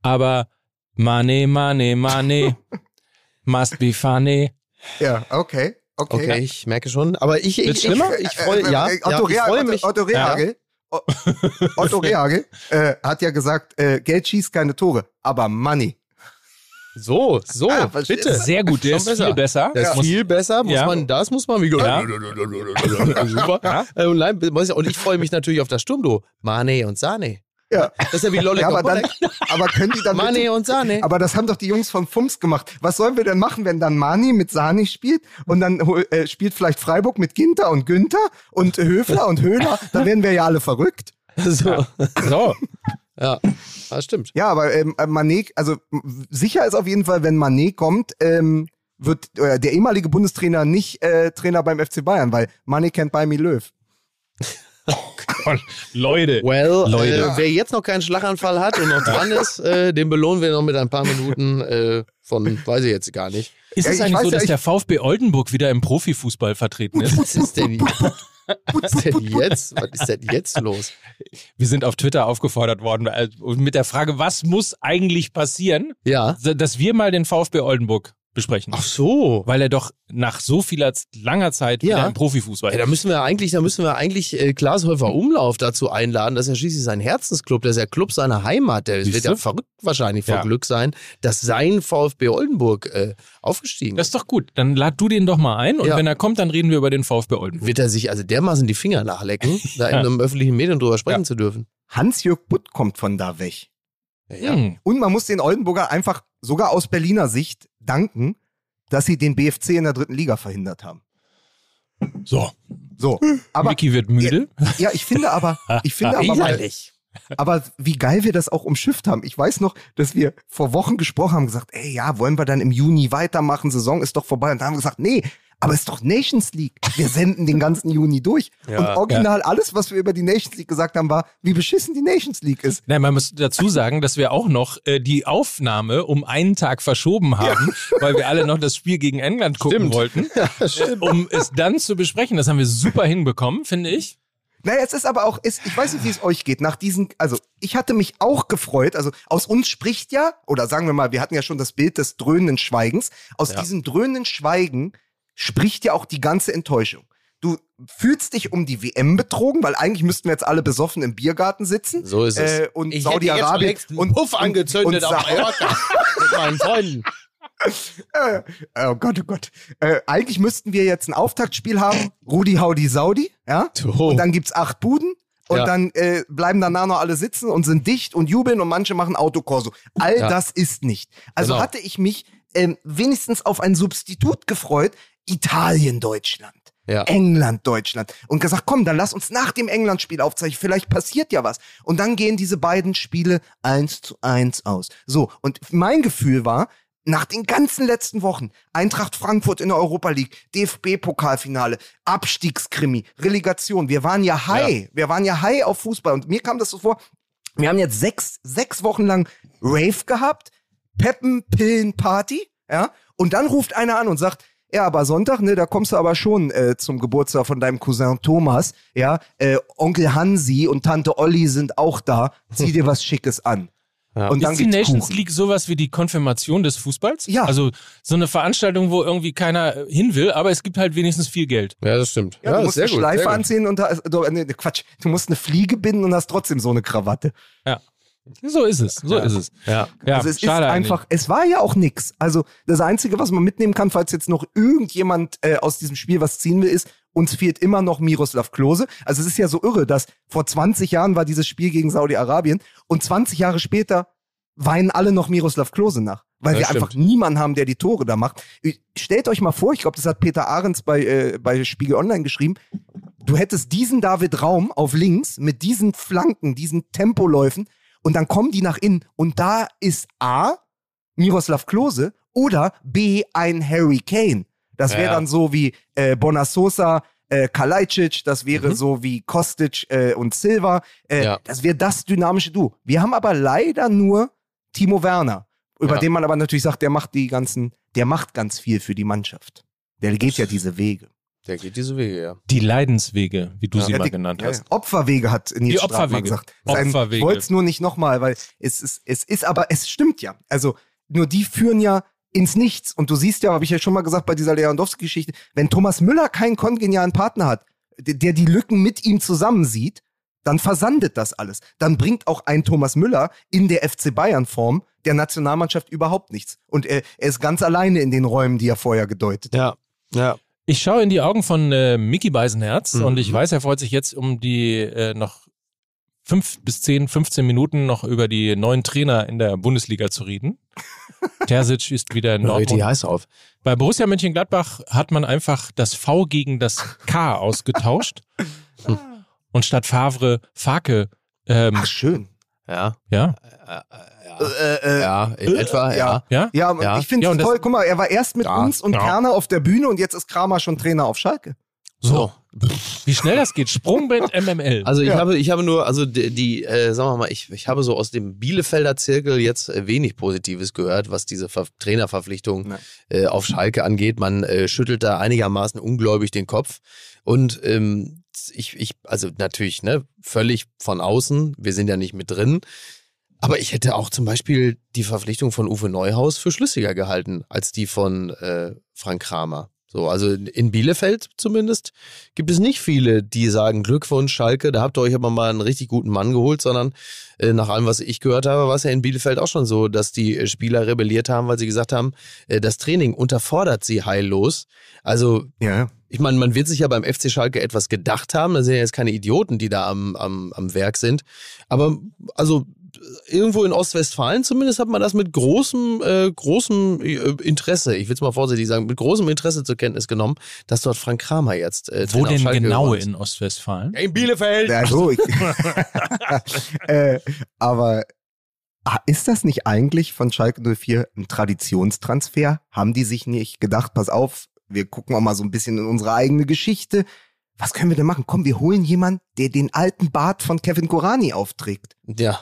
Aber Money, Money, Money, must be funny. Ja, okay. Okay. Okay, ich merke schon. Aber ich, ich, ich, ich, freue Äh, ja, äh, ja, Otto, ich Rea- freue Otto, mich. Otto Rehagel, Otto Rehagel äh, hat ja gesagt, äh, Geld schießt keine Tore, aber Money. So, so, Ah, bitte. Sehr gut, der ist viel besser. Das ist Muss- viel besser, muss Ja. man, das muss man wie Ja. Super. Äh, Und, und ich freue mich natürlich auf das Sturmduo. Mane und Sane. Ja. Das ist ja wie Lolle Ja, aber, dann, aber können die dann Mane bitte, und Sane. aber das haben doch die Jungs von Fums gemacht. Was sollen wir denn machen, wenn dann Mani mit Sani spielt und dann äh, spielt vielleicht Freiburg mit Ginter und Günther und Höfler und Höhler? Dann werden wir ja alle verrückt. So. So, Ja, das stimmt. Ja, aber ähm, äh, Manet, also sicher ist auf jeden Fall, wenn Manet kommt, ähm, wird äh, der ehemalige Bundestrainer nicht äh, Trainer beim FC Bayern, weil Manet kennt bei mir Löw. Leute. Well, Leute. Äh, wer jetzt noch keinen Schlaganfall hat und noch dran ist, äh, den belohnen wir noch mit ein paar Minuten äh, von, weiß ich jetzt gar nicht. Ist Ja, es ich eigentlich so, ja, dass der VfB Oldenburg wieder im Profifußball vertreten ist? Was ist denn, was ist denn jetzt? Was ist denn jetzt los? Wir sind auf Twitter aufgefordert worden äh, mit der Frage, was muss eigentlich passieren, Ja. dass wir mal den VfB Oldenburg besprechen. Ach so. Weil er doch nach so vieler langer Zeit Ja. wieder im Profifußball Ja, da müssen wir eigentlich, da müssen wir eigentlich äh, Klaas Häufer Umlauf dazu einladen. Das ist ja schließlich sein Herzensclub, das ist ja Club seiner Heimat. Der wird Siehste? ja verrückt wahrscheinlich vor Ja. Glück sein, dass sein VfB Oldenburg äh, aufgestiegen Das ist. ist doch gut. Dann lad du den doch mal ein und Ja. wenn er kommt, dann reden wir über den VfB Oldenburg. Wird er sich also dermaßen die Finger nachlecken, da in einem öffentlichen Medium drüber sprechen Ja. zu dürfen? Hans-Jörg Butt kommt von da weg. Ja. Hm. Und man muss den Oldenburger einfach sogar aus Berliner Sicht danken, dass sie den BFC in der dritten Liga verhindert haben. So, So, aber Mickey wird müde. ja, ich finde aber, ich finde aber, mal, aber wie geil wir das auch umschifft haben. Ich weiß noch, dass wir vor Wochen gesprochen haben, gesagt, ey, ja, wollen wir dann im Juni weitermachen? Saison ist doch vorbei. Und dann haben wir gesagt, nee, aber es ist doch Nations League. Wir senden den ganzen Juni durch. Ja, und original alles, was wir über die Nations League gesagt haben, war, wie beschissen die Nations League ist. Nein, man muss dazu sagen, dass wir auch noch äh, die Aufnahme um einen Tag verschoben haben, weil wir alle noch das Spiel gegen England gucken Stimmt. wollten, äh, um es dann zu besprechen. Das haben wir super hinbekommen, finde ich. Naja, es ist aber auch, es, ich weiß nicht, wie es euch geht. Nach diesen, also ich hatte mich auch gefreut. Also aus uns spricht ja, oder sagen wir mal, wir hatten ja schon das Bild des dröhnenden Schweigens. Aus Ja. diesem dröhnenden Schweigen spricht ja auch die ganze Enttäuschung. Du fühlst dich um die WM betrogen, weil eigentlich müssten wir jetzt alle besoffen im Biergarten sitzen. So ist es. Äh, und Saudi-Arabien und Puff und- angezündet und auf Sa- Mallorca mit meinen Freunden. Äh, oh Gott, oh Gott. Äh, eigentlich müssten wir jetzt ein Auftaktspiel haben. Rudi Haudi Saudi, ja? Oh. Und dann gibt's acht Buden. Und Ja. dann äh, bleiben danach noch alle sitzen und sind dicht und jubeln und manche machen Autokorso. All Ja. das ist nicht. Also Genau. hatte ich mich ähm, wenigstens auf ein Substitut gefreut. Italien, Deutschland. Ja. England, Deutschland. Und gesagt, komm, dann lass uns nach dem England-Spiel aufzeichnen. Vielleicht passiert ja was. Und dann gehen diese beiden Spiele eins zu eins aus. So, und mein Gefühl war, nach den ganzen letzten Wochen, Eintracht Frankfurt in der Europa League, DFB-Pokalfinale, Abstiegskrimi, Relegation, wir waren ja high. Wir waren ja high auf Fußball. Und mir kam das so vor, wir haben jetzt sechs, sechs Wochen lang Rave gehabt, Peppen, Pillen, Party, ja, und dann ruft einer an und sagt, ja, aber Sonntag, ne, da kommst du aber schon äh, zum Geburtstag von deinem Cousin Thomas, ja, äh, Onkel Hansi und Tante Olli sind auch da, zieh dir was Schickes an. Ja. Und dann ist die Nations Kuchen. League sowas wie die Konfirmation des Fußballs? Ja. Also so eine Veranstaltung, wo irgendwie keiner äh, hin will, aber es gibt halt wenigstens viel Geld. Ja, das stimmt. Ja, du ist musst eine Schleife anziehen und da du, nee, Quatsch, du musst eine Fliege binden und hast trotzdem so eine Krawatte. So ist es, so Ja. ist es. Ja. Ja, also es schade ist einfach, es war ja auch nix. Also das Einzige, was man mitnehmen kann, falls jetzt noch irgendjemand äh, aus diesem Spiel was ziehen will, ist, uns fehlt immer noch Miroslav Klose. Also es ist ja so irre, dass vor 20 Jahren war dieses Spiel gegen Saudi-Arabien und 20 Jahre später weinen alle noch Miroslav Klose nach. Weil Ja, wir stimmt. einfach niemanden haben, der die Tore da macht. Stellt euch mal vor, ich glaube, das hat Peter Ahrens bei, äh, bei Spiegel Online geschrieben, du hättest diesen David Raum auf links mit diesen Flanken, diesen Tempoläufen und dann kommen die nach innen und da ist A, Miroslav Klose oder B, ein Harry Kane. Das wäre Ja. dann so wie äh, Bonasosa, äh, Kalajdzic, das wäre Mhm. so wie Kostic äh, und Silva. Äh, Ja. Das wäre das dynamische Du. Wir haben aber leider nur Timo Werner, über Ja. den man aber natürlich sagt, der macht die ganzen, der macht ganz viel für die Mannschaft. Der geht ja diese Wege. Der geht diese Wege, ja. Die Leidenswege, wie du Ja. sie Ja, mal die- genannt ja, hast. Opferwege hat Nils Die Opferwege. gesagt. Ist ein- Opferwege. Ich wollte es nur nicht nochmal, weil es ist, es ist aber, es stimmt ja. Also nur die führen ja ins Nichts. Und du siehst ja, habe ich ja schon mal gesagt bei dieser Lewandowski-Geschichte, wenn Thomas Müller keinen kongenialen Partner hat, der, der die Lücken mit ihm zusammensieht, dann versandet das alles. Dann bringt auch ein Thomas Müller in der FC Bayern-Form der Nationalmannschaft überhaupt nichts. Und er, er ist ganz alleine in den Räumen, die er vorher gedeutet hat. Ja. Ja. Ich schaue in die Augen von äh, Mickey Beisenherz Mhm. und ich weiß, er freut sich jetzt um die äh, noch fünf bis zehn, 15 Minuten noch über die neuen Trainer in der Bundesliga zu reden. Terzic ist wieder in Dortmund. heiß auf. Bei Borussia Mönchengladbach hat man einfach das V gegen das K ausgetauscht und statt Favre Farke. Ähm, Ach, schön. Ja. ja, Äh, äh, Ja, in etwa, ja. ja. Ja, Ja. ich finde Ja, toll. Guck mal, er war erst mit Ja. uns und Ja. Kerner auf der Bühne und jetzt ist Kramer schon Trainer auf Schalke. So, wie schnell das geht. Sprungbrett MML. Also ich Ja. habe, ich habe nur, also die, die äh, sagen wir mal, ich, ich habe so aus dem Bielefelder Zirkel jetzt äh, wenig Positives gehört, was diese Ver Trainerverpflichtung äh, auf Schalke angeht. Man äh, schüttelt da einigermaßen ungläubig den Kopf. Und ähm, ich, ich, also natürlich, ne, völlig von außen, wir sind ja nicht mit drin. Aber ich hätte auch zum Beispiel die Verpflichtung von Uwe Neuhaus für schlüssiger gehalten als die von äh, Frank Kramer. So, also in Bielefeld zumindest gibt es nicht viele, die sagen Glückwunsch Schalke, da habt ihr euch aber mal einen richtig guten Mann geholt, sondern äh, nach allem, was ich gehört habe, war es ja in Bielefeld auch schon so, dass die äh, Spieler rebelliert haben, weil sie gesagt haben, äh, das Training unterfordert sie heillos. Also Ja, ich meine, man wird sich ja beim FC Schalke etwas gedacht haben. Das sind ja jetzt keine Idioten, die da am, am, am Werk sind. Aber also irgendwo in Ostwestfalen zumindest hat man das mit großem, äh, großem äh, Interesse, ich will es mal vorsichtig sagen, mit großem Interesse zur Kenntnis genommen, dass dort Frank Kramer jetzt äh, Wo denn Schalke genau in Ostwestfalen? In Bielefeld. Ja, so. Äh, aber ah, ist das nicht eigentlich von Schalke 04 ein Traditionstransfer? Haben die sich nicht gedacht, pass auf, wir gucken auch mal so ein bisschen in unsere eigene Geschichte. Was können wir denn machen? Komm, wir holen jemanden, der den alten Bart von Kevin Korani aufträgt. Ja.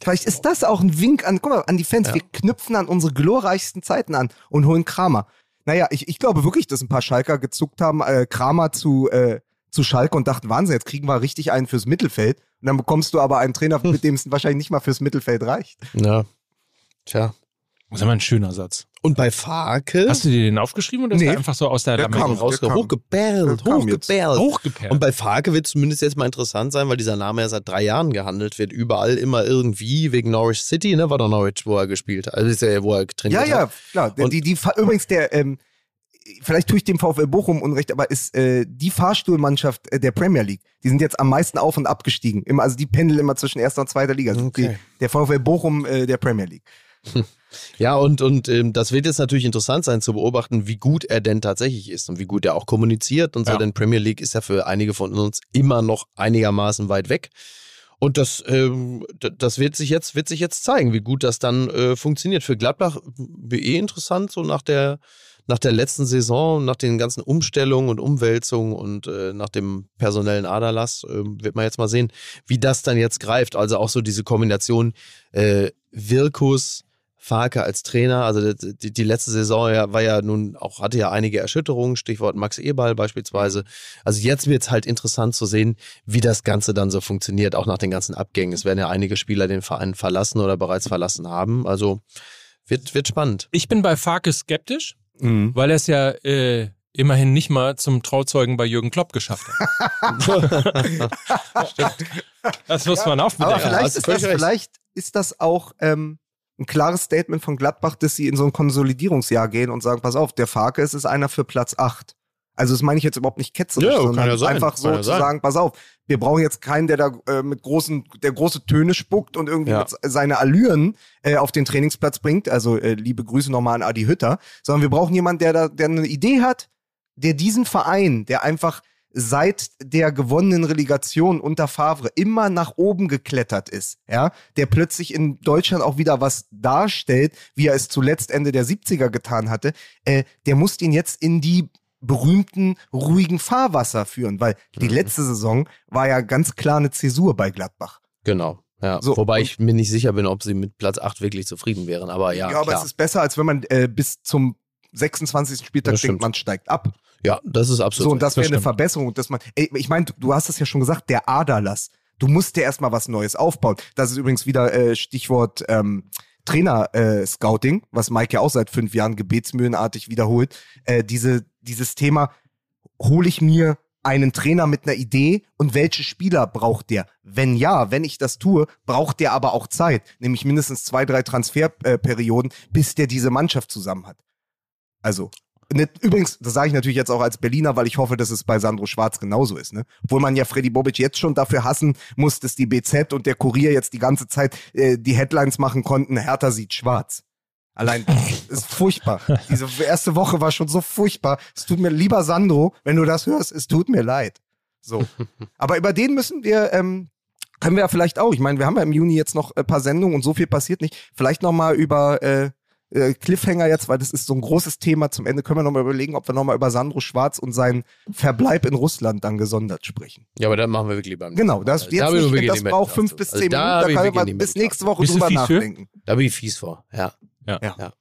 Vielleicht ist das auch ein Wink an, guck mal, an die Fans. Ja. Wir knüpfen an unsere glorreichsten Zeiten an und holen Kramer. Naja, ich, ich glaube wirklich, dass ein paar Schalker gezuckt haben, äh, Kramer zu, äh, zu Schalke und dachten, Wahnsinn, jetzt kriegen wir richtig einen fürs Mittelfeld. Und dann bekommst du aber einen Trainer, mit dem es wahrscheinlich nicht mal fürs Mittelfeld reicht. Ja. Tja. Das ist aber ein schöner Satz. Und bei Farke Hast du dir den aufgeschrieben oder ist Nee. der einfach so aus der Der Lametta kam. raus, der kam. hochgebellt, hochgebellt. hochgeperrt? Und bei Farke wird zumindest jetzt mal interessant sein, weil dieser Name ja seit drei Jahren gehandelt wird. Überall immer irgendwie, wegen Norwich City, ne? War doch Norwich, wo er gespielt hat. Also ist ja, wo er Ja, trainiert ja, hat. klar. Und- die, die, übrigens, der, ähm, vielleicht tue ich dem VfL Bochum Unrecht, aber ist äh, die Fahrstuhlmannschaft äh, der Premier League. Die sind jetzt am meisten auf und abgestiegen. Immer, also die pendeln immer zwischen erster und zweiter Liga. Also Okay. die, der VfL Bochum äh, der Premier League. Ja, und, und ähm, das wird jetzt natürlich interessant sein zu beobachten, wie gut er denn tatsächlich ist und wie gut er auch kommuniziert und so, Ja. denn Premier League ist ja für einige von uns immer noch einigermaßen weit weg. Und das, ähm, das wird sich jetzt, wird sich jetzt zeigen, wie gut das dann äh, funktioniert. Für Gladbach äh, eh interessant, so nach der, nach der letzten Saison, nach den ganzen Umstellungen und Umwälzungen und äh, nach dem personellen Aderlass, äh, wird man jetzt mal sehen, wie das dann jetzt greift. Also auch so diese Kombination äh, Wirkus, Farke als Trainer, also die, die, letzte Saison ja, war ja nun auch, hatte ja einige Erschütterungen, Stichwort Max Eberl beispielsweise. Also jetzt wird es halt interessant zu sehen, wie das Ganze dann so funktioniert, auch nach den ganzen Abgängen. Es werden ja einige Spieler den Verein verlassen oder bereits verlassen haben. Also wird, wird spannend. ich bin bei Farke skeptisch, Mhm. weil er es ja äh, immerhin nicht mal zum Trauzeugen bei Jürgen Klopp geschafft hat. Das muss man auch Aber vielleicht, du ist das, vielleicht ist das auch ähm, ein klares Statement von Gladbach, dass sie in so ein Konsolidierungsjahr gehen und sagen, pass auf, der Farke ist, ist einer für Platz 8. Also das meine ich jetzt überhaupt nicht ketzerisch, Ja, sondern ja sein. einfach so ja zu sagen, pass auf, wir brauchen jetzt keinen, der da äh, mit großen, der große Töne spuckt und irgendwie seine Allüren äh, auf den Trainingsplatz bringt. Also äh, liebe Grüße nochmal an Adi Hütter, sondern wir brauchen jemanden, der da, der eine Idee hat, der diesen Verein, der einfach seit der gewonnenen Relegation unter Favre immer nach oben geklettert ist, ja, der plötzlich in Deutschland auch wieder was darstellt, wie er es zuletzt Ende der 70er getan hatte, äh, der muss ihn jetzt in die berühmten ruhigen Fahrwasser führen, weil die Mhm. letzte Saison war ja ganz klar eine Zäsur bei Gladbach. Genau. Ja, So, wobei ich mir nicht sicher bin, ob sie mit Platz 8 wirklich zufrieden wären. Aber ja, Ja, aber klar. es ist besser, als wenn man äh, bis zum 26. Spieltag denkt, man steigt ab. Ja, das ist absolut. So, und das wäre eine. Verbesserung, dass man, ey, ich meine, du, du hast es ja schon gesagt, der Aderlass. Du musst dir erstmal was Neues aufbauen. Das ist übrigens wieder äh, Stichwort ähm, Trainer-Scouting, was Mike ja auch seit fünf Jahren gebetsmühlenartig wiederholt. Äh, diese, dieses Thema, hole ich mir einen Trainer mit einer Idee und welche Spieler braucht der? Wenn ja, wenn ich das tue, braucht der aber auch Zeit, nämlich mindestens zwei, drei Transferperioden, bis der diese Mannschaft zusammen hat. Also, ne, übrigens, das sage ich natürlich jetzt auch als Berliner, weil ich hoffe, dass es bei Sandro Schwarz genauso ist. Ne? Obwohl man ja Freddy Bobic jetzt schon dafür hassen muss, dass die BZ und der Kurier jetzt die ganze Zeit äh, die Headlines machen konnten, Hertha sieht schwarz. Allein, ist furchtbar. Diese erste Woche war schon so furchtbar. Es tut mir, lieber Sandro, wenn du das hörst, es tut mir leid. So. Aber über den müssen wir, ähm, können wir ja vielleicht auch. Ich meine, wir haben ja im Juni jetzt noch ein paar Sendungen und so viel passiert nicht. Vielleicht noch mal über äh, äh, Cliffhanger jetzt, weil das ist so ein großes Thema. Zum Ende können wir noch mal überlegen, ob wir noch mal über Sandro Schwarz und seinen Verbleib in Russland dann gesondert sprechen. ja, aber dann machen wir wirklich beim Genau, das, jetzt. Da nicht, das braucht fünf bis zehn Also Minuten. da mal nicht bis nächste Woche drüber fies für? nachdenken. Da bin ich fies vor. Ja. Ja. Ja. Ja.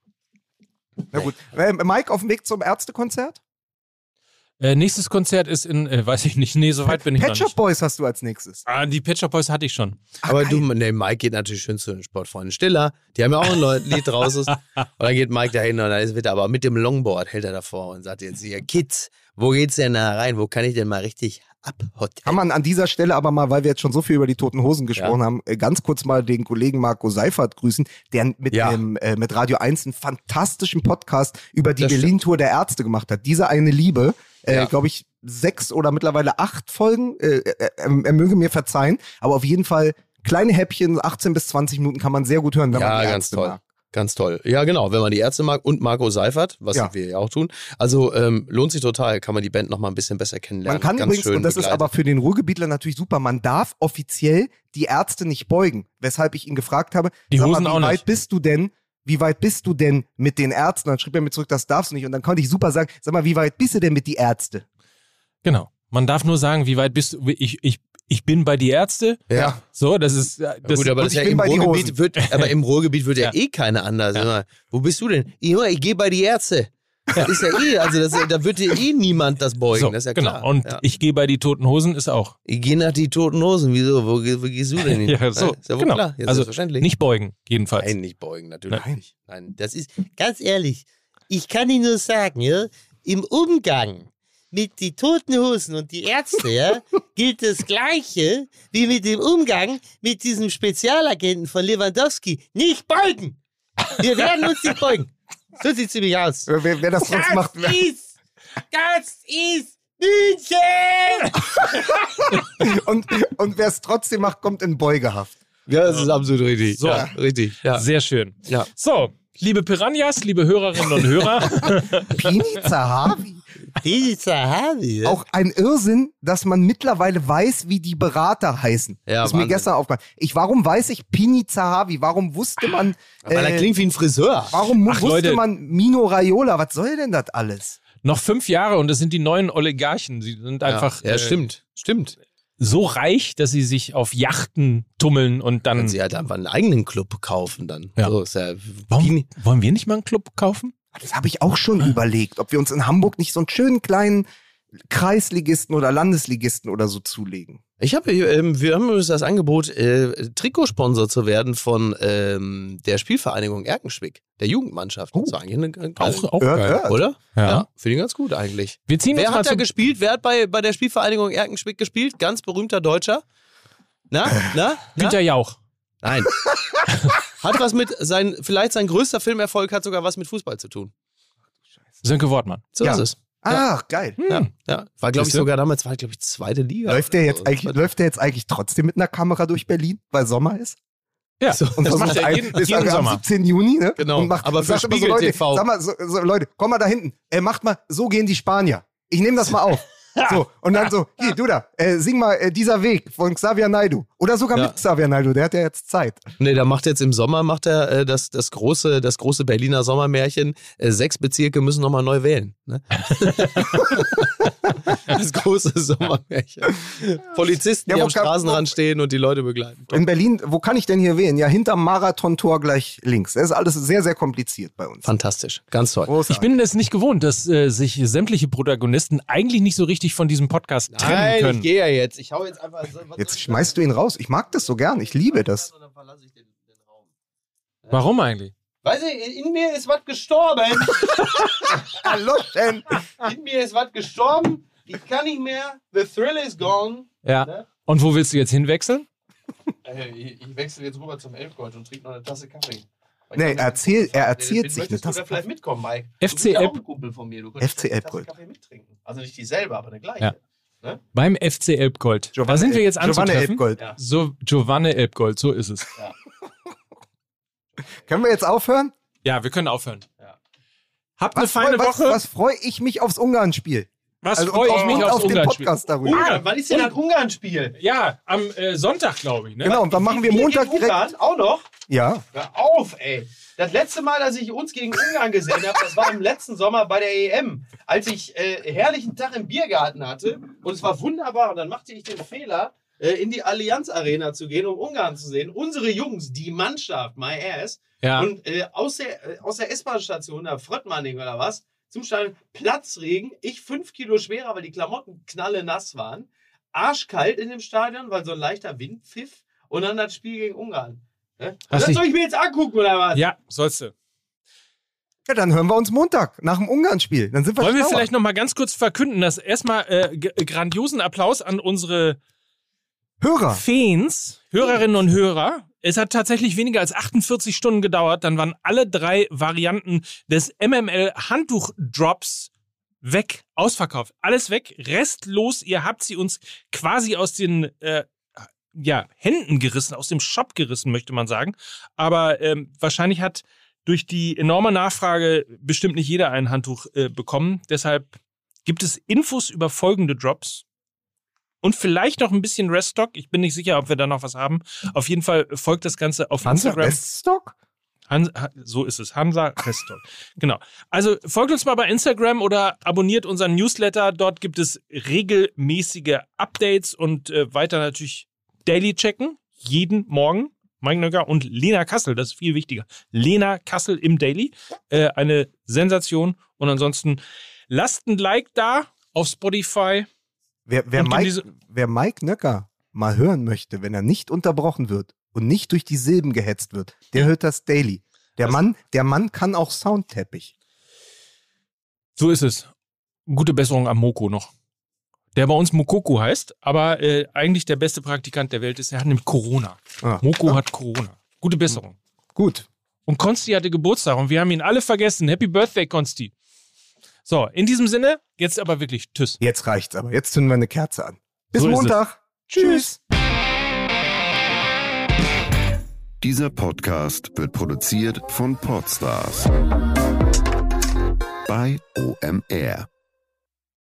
Na gut. Äh, Mike, auf dem Weg zum Ärztekonzert? Äh, nächstes Konzert ist in, äh, weiß ich nicht, nee, so weit bin ich Pet noch Shop nicht. Boys hast du als nächstes. Ah, die Pet Shop Boys hatte ich schon. Aber geil. du, nee, Mike geht natürlich schön zu den Sportfreunden Stiller. Die haben ja auch ein Lied draußen. Und dann geht Mike dahin und dann wird er aber mit dem Longboard hält er davor und sagt jetzt hier, Kids, wo geht's denn da rein? Wo kann ich denn mal richtig abhotten? Kann man an dieser Stelle aber mal, weil wir jetzt schon so viel über die Toten Hosen gesprochen haben, äh, ganz kurz mal den Kollegen Marco Seifert grüßen, der mit, Ja. dem, äh, mit Radio 1 einen fantastischen Podcast über die. Berlin-Tour der Ärzte gemacht hat. Diese eine Liebe, äh, Ja. glaube ich, sechs oder mittlerweile acht Folgen, äh, äh, er, er möge mir verzeihen, aber auf jeden Fall kleine Häppchen, 18 bis 20 Minuten kann man sehr gut hören, wenn man Ja, die ganz Ärzte toll. mag. Ganz toll. Ja, genau, wenn man die Ärzte mag und Marco Seifert, was Ja. wir ja auch tun. Also ähm, lohnt sich total, kann man die Band noch mal ein bisschen besser kennenlernen. Man kann Ganz übrigens, und das ist begleitet. aber für den Ruhrgebietler natürlich super, man darf offiziell die Ärzte nicht beugen. Weshalb ich ihn gefragt habe, Die Hosen mal, wie weit bist du denn wie weit bist du denn mit den Ärzten? Dann schrieb er mir zurück, das darfst du nicht. Und dann konnte ich super sagen, sag mal, wie weit bist du denn mit die Ärzte? Genau. Man darf nur sagen, wie weit bist du. Ich, ich, ich bin bei die Ärzte. Ja. So, das ist. äh, Das, Gut, aber das ich ja im Ruhrgebiet wird, aber im Ruhrgebiet wird ja, Ja. eh keiner anders. Wo bist du denn? Ja, ich gehe bei die Ärzte. Das ist ja eh, also das, da wird dir eh niemand das beugen, so, das ist ja genau. klar. Und ja. ich gehe bei die toten Hosen ist auch. ich gehe nach die toten Hosen. Wieso? Wo, wo gehst du denn hin? Ja, so, ist ja wohl genau. klar. Ja, also nicht beugen, jedenfalls. Nein, nicht beugen, natürlich Nein. nicht. Nein, das ist ganz ehrlich. Ich kann Ihnen nur sagen, ja, im Umgang mit die toten Hosen und die Ärzte, ja, gilt das Gleiche wie mit dem Umgang mit diesem Spezialagenten von Lewandowski. Nicht beugen! Wir werden uns nicht beugen. So sieht's nämlich aus. Wer, wer das sonst macht, wer, ist, das ist München! und, und wer es trotzdem macht, kommt in Beugehaft. Ja, das ist absolut richtig. So. Ja, richtig. Ja. Sehr schön. Ja. So, liebe Piranhas, liebe Hörerinnen und Hörer, Pini Zahavi. Sahabi, ja. Auch ein Irrsinn, dass man mittlerweile weiß, wie die Berater heißen. Ja, ist mir Wahnsinn. gestern aufgefallen. Ich, warum weiß ich Pini Zahavi? Warum wusste man, Weil er äh, klingt wie ein Friseur. warum Ach, wusste Leute. man Mino Raiola? Was soll denn das alles? noch fünf Jahre und das sind die neuen Oligarchen. Sie sind einfach ja, ja äh, stimmt. Stimmt. So reich, dass sie sich auf Yachten tummeln und dann. Können sie halt einfach einen eigenen Club kaufen dann. Ja. So ist ja Warum, wollen wir nicht mal einen Club kaufen? Das habe ich auch schon überlegt, ob wir uns in Hamburg nicht so einen schönen kleinen Kreisligisten oder Landesligisten oder so zulegen. Ich habe, ähm, wir haben übrigens das Angebot, äh, Trikotsponsor zu werden von ähm, der Spielvereinigung Erkenschwick, der Jugendmannschaft. Oh. Das war eigentlich eine, eine Auch, auch Hört, geil. oder? Ja. finde ich ganz gut eigentlich. Wir ziehen uns Wer hat da gespielt? Wer hat bei, bei der Spielvereinigung Erkenschwick gespielt? Ganz berühmter Deutscher. Na? Na? Na? Günter Jauch. Nein. hat was mit sein, vielleicht sein größter Filmerfolg hat sogar was mit Fußball zu tun. Sönke Wortmann. So Ja. ist es. Ach, geil. Ja, ja. War, glaube ich, sogar damals, war, glaube ich, zweite Liga. Läuft der, jetzt eigentlich, läuft der jetzt eigentlich trotzdem mit einer Kamera durch Berlin, weil Sommer ist? Ja, So, Und das macht er ein- jeden, ist jeden am Sommer. 17. Juni, ne? Genau, Und macht, aber für immer so, Spiegel Leute, TV. Sag mal, so, so, Leute, komm mal da hinten. Äh, macht mal, so gehen die Spanier. Ich nehme das mal auf. So, und dann so, hier, du da, äh, sing mal äh, dieser Weg von Xavier Naidu. Oder sogar Ja. mit Xavier Naidu, der hat ja jetzt Zeit. Nee, der macht jetzt im Sommer macht er äh, das, das, große, das große Berliner Sommermärchen. Äh, sechs Bezirke müssen nochmal neu wählen. Ne? das große Sommermärchen. Polizisten, Ja, die wo am kann- Straßenrand stehen und die Leute begleiten. In Berlin, wo kann ich denn hier wählen? Ja, hinterm Marathontor gleich links. Das ist alles sehr, sehr kompliziert bei uns. Fantastisch. Ganz toll. Großartig. Ich bin es nicht gewohnt, dass äh, sich sämtliche Protagonisten eigentlich nicht so richtig von diesem Podcast trennen können. gehe ja jetzt. Ich hau jetzt einfach. Jetzt schmeißt du ihn raus. Ich mag das so gern. Ich liebe das. Warum eigentlich? Weißt du, in mir ist was gestorben. Hallo, Shen. In mir ist was gestorben. Ich kann nicht mehr. The thrill is gone. Ja. Ne? Und wo willst du jetzt hinwechseln? Äh, Ich, ich wechsle jetzt rüber zum Elfgold und trinke noch eine Tasse Kaffee. Nee, ich er erzähl- er erzählt sich eine du Tasse da vielleicht mitkommen, Mike? FC du ja Elb- ein Kumpel von mir. Du könntest FC eine Tasse Elbgold. Kaffee mittrinken. Also nicht dieselbe, aber eine gleiche. Ja. Beim FC Elbgold. da sind wir jetzt Giovanni anzutreffen. Elbgold. Ja. So, Giovanni Elbgold, so ist es. Können wir jetzt aufhören? Ja, wir können aufhören. Ja. Habt eine Was, feine freu, was, Woche. was freue ich mich aufs Ungarn-Spiel? Was Also freue ich mich aufs auf den Ungarn-Spiel? Podcast darüber. Ungarn, wann ist denn das Ungarn-Spiel? Ja, am äh, Sonntag, glaube ich. Ne? Genau, und dann machen wir Montag direkt. Ungarn auch noch? Ja, Hör auf, ey. Das letzte Mal, dass ich uns gegen Ungarn gesehen habe, das war im letzten Sommer bei der EM, als ich äh, herrlichen Tag im Biergarten hatte. Und es war wunderbar. Und dann machte ich den Fehler, äh, in die Allianz Arena zu gehen, um Ungarn zu sehen. Unsere Jungs, die Mannschaft, my ass, Ja. und äh, aus der, äh, aus der S-Bahn-Station, da Fröttmanning oder was, zum Stadion, Platzregen, ich fünf Kilo schwerer, weil die Klamotten knalle nass waren, arschkalt in dem Stadion, weil so ein leichter Wind pfiff und dann das Spiel gegen Ungarn. Ne? Das soll ich mir jetzt angucken oder was? ja, sollst du. ja, dann hören wir uns Montag nach dem Ungarn-Spiel. Dann sind wir Wollen wir schlauer. vielleicht noch mal ganz kurz verkünden, dass erstmal äh, g- grandiosen Applaus an unsere Hörer. Fans, Hörerinnen und Hörer. Es hat tatsächlich weniger als 48 Stunden gedauert. Dann waren alle drei Varianten des MML Handtuchdrops weg, ausverkauft. Alles weg, restlos. Ihr habt sie uns quasi aus den äh, ja, Händen gerissen, aus dem Shop gerissen, möchte man sagen. Aber ähm, wahrscheinlich hat durch die enorme Nachfrage bestimmt nicht jeder ein Handtuch äh, bekommen. Deshalb gibt es Infos über folgende Drops und vielleicht noch ein bisschen Reststock. Ich bin nicht sicher, ob wir da noch was haben. Auf jeden Fall folgt das Ganze auf wir Instagram. Reststock? Hans, Ha- so ist es. Hansa Restaurant. Genau. Also folgt uns mal bei Instagram oder abonniert unseren Newsletter. Dort gibt es regelmäßige Updates und äh, weiter natürlich Daily checken. Jeden Morgen. Mike Nöcker und Lena Kassel, das ist viel wichtiger. Lena Kassel im Daily. Äh, eine Sensation. Und ansonsten lasst ein Like da auf Spotify. Wer, wer, Mike, wer Mike Nöcker mal hören möchte, wenn er nicht unterbrochen wird und nicht durch die Silben gehetzt wird, der hört das Daily. Der Mann, der Mann kann auch Soundteppich. So ist es. Gute Besserung am Moko noch. Der bei uns Mokoko heißt, aber äh, eigentlich der beste Praktikant der Welt ist. Er hat nämlich Corona. Ah, Moko hat Corona. Gute Besserung. Gut. Und Konsti hatte Geburtstag und wir haben ihn alle vergessen. Happy Birthday, Konsti. So, in diesem Sinne, jetzt aber wirklich Tschüss. Jetzt reicht's aber. Jetzt zünden wir eine Kerze an. Bis So. Montag. Tschüss. Dieser Podcast wird produziert von Podstars bei OMR.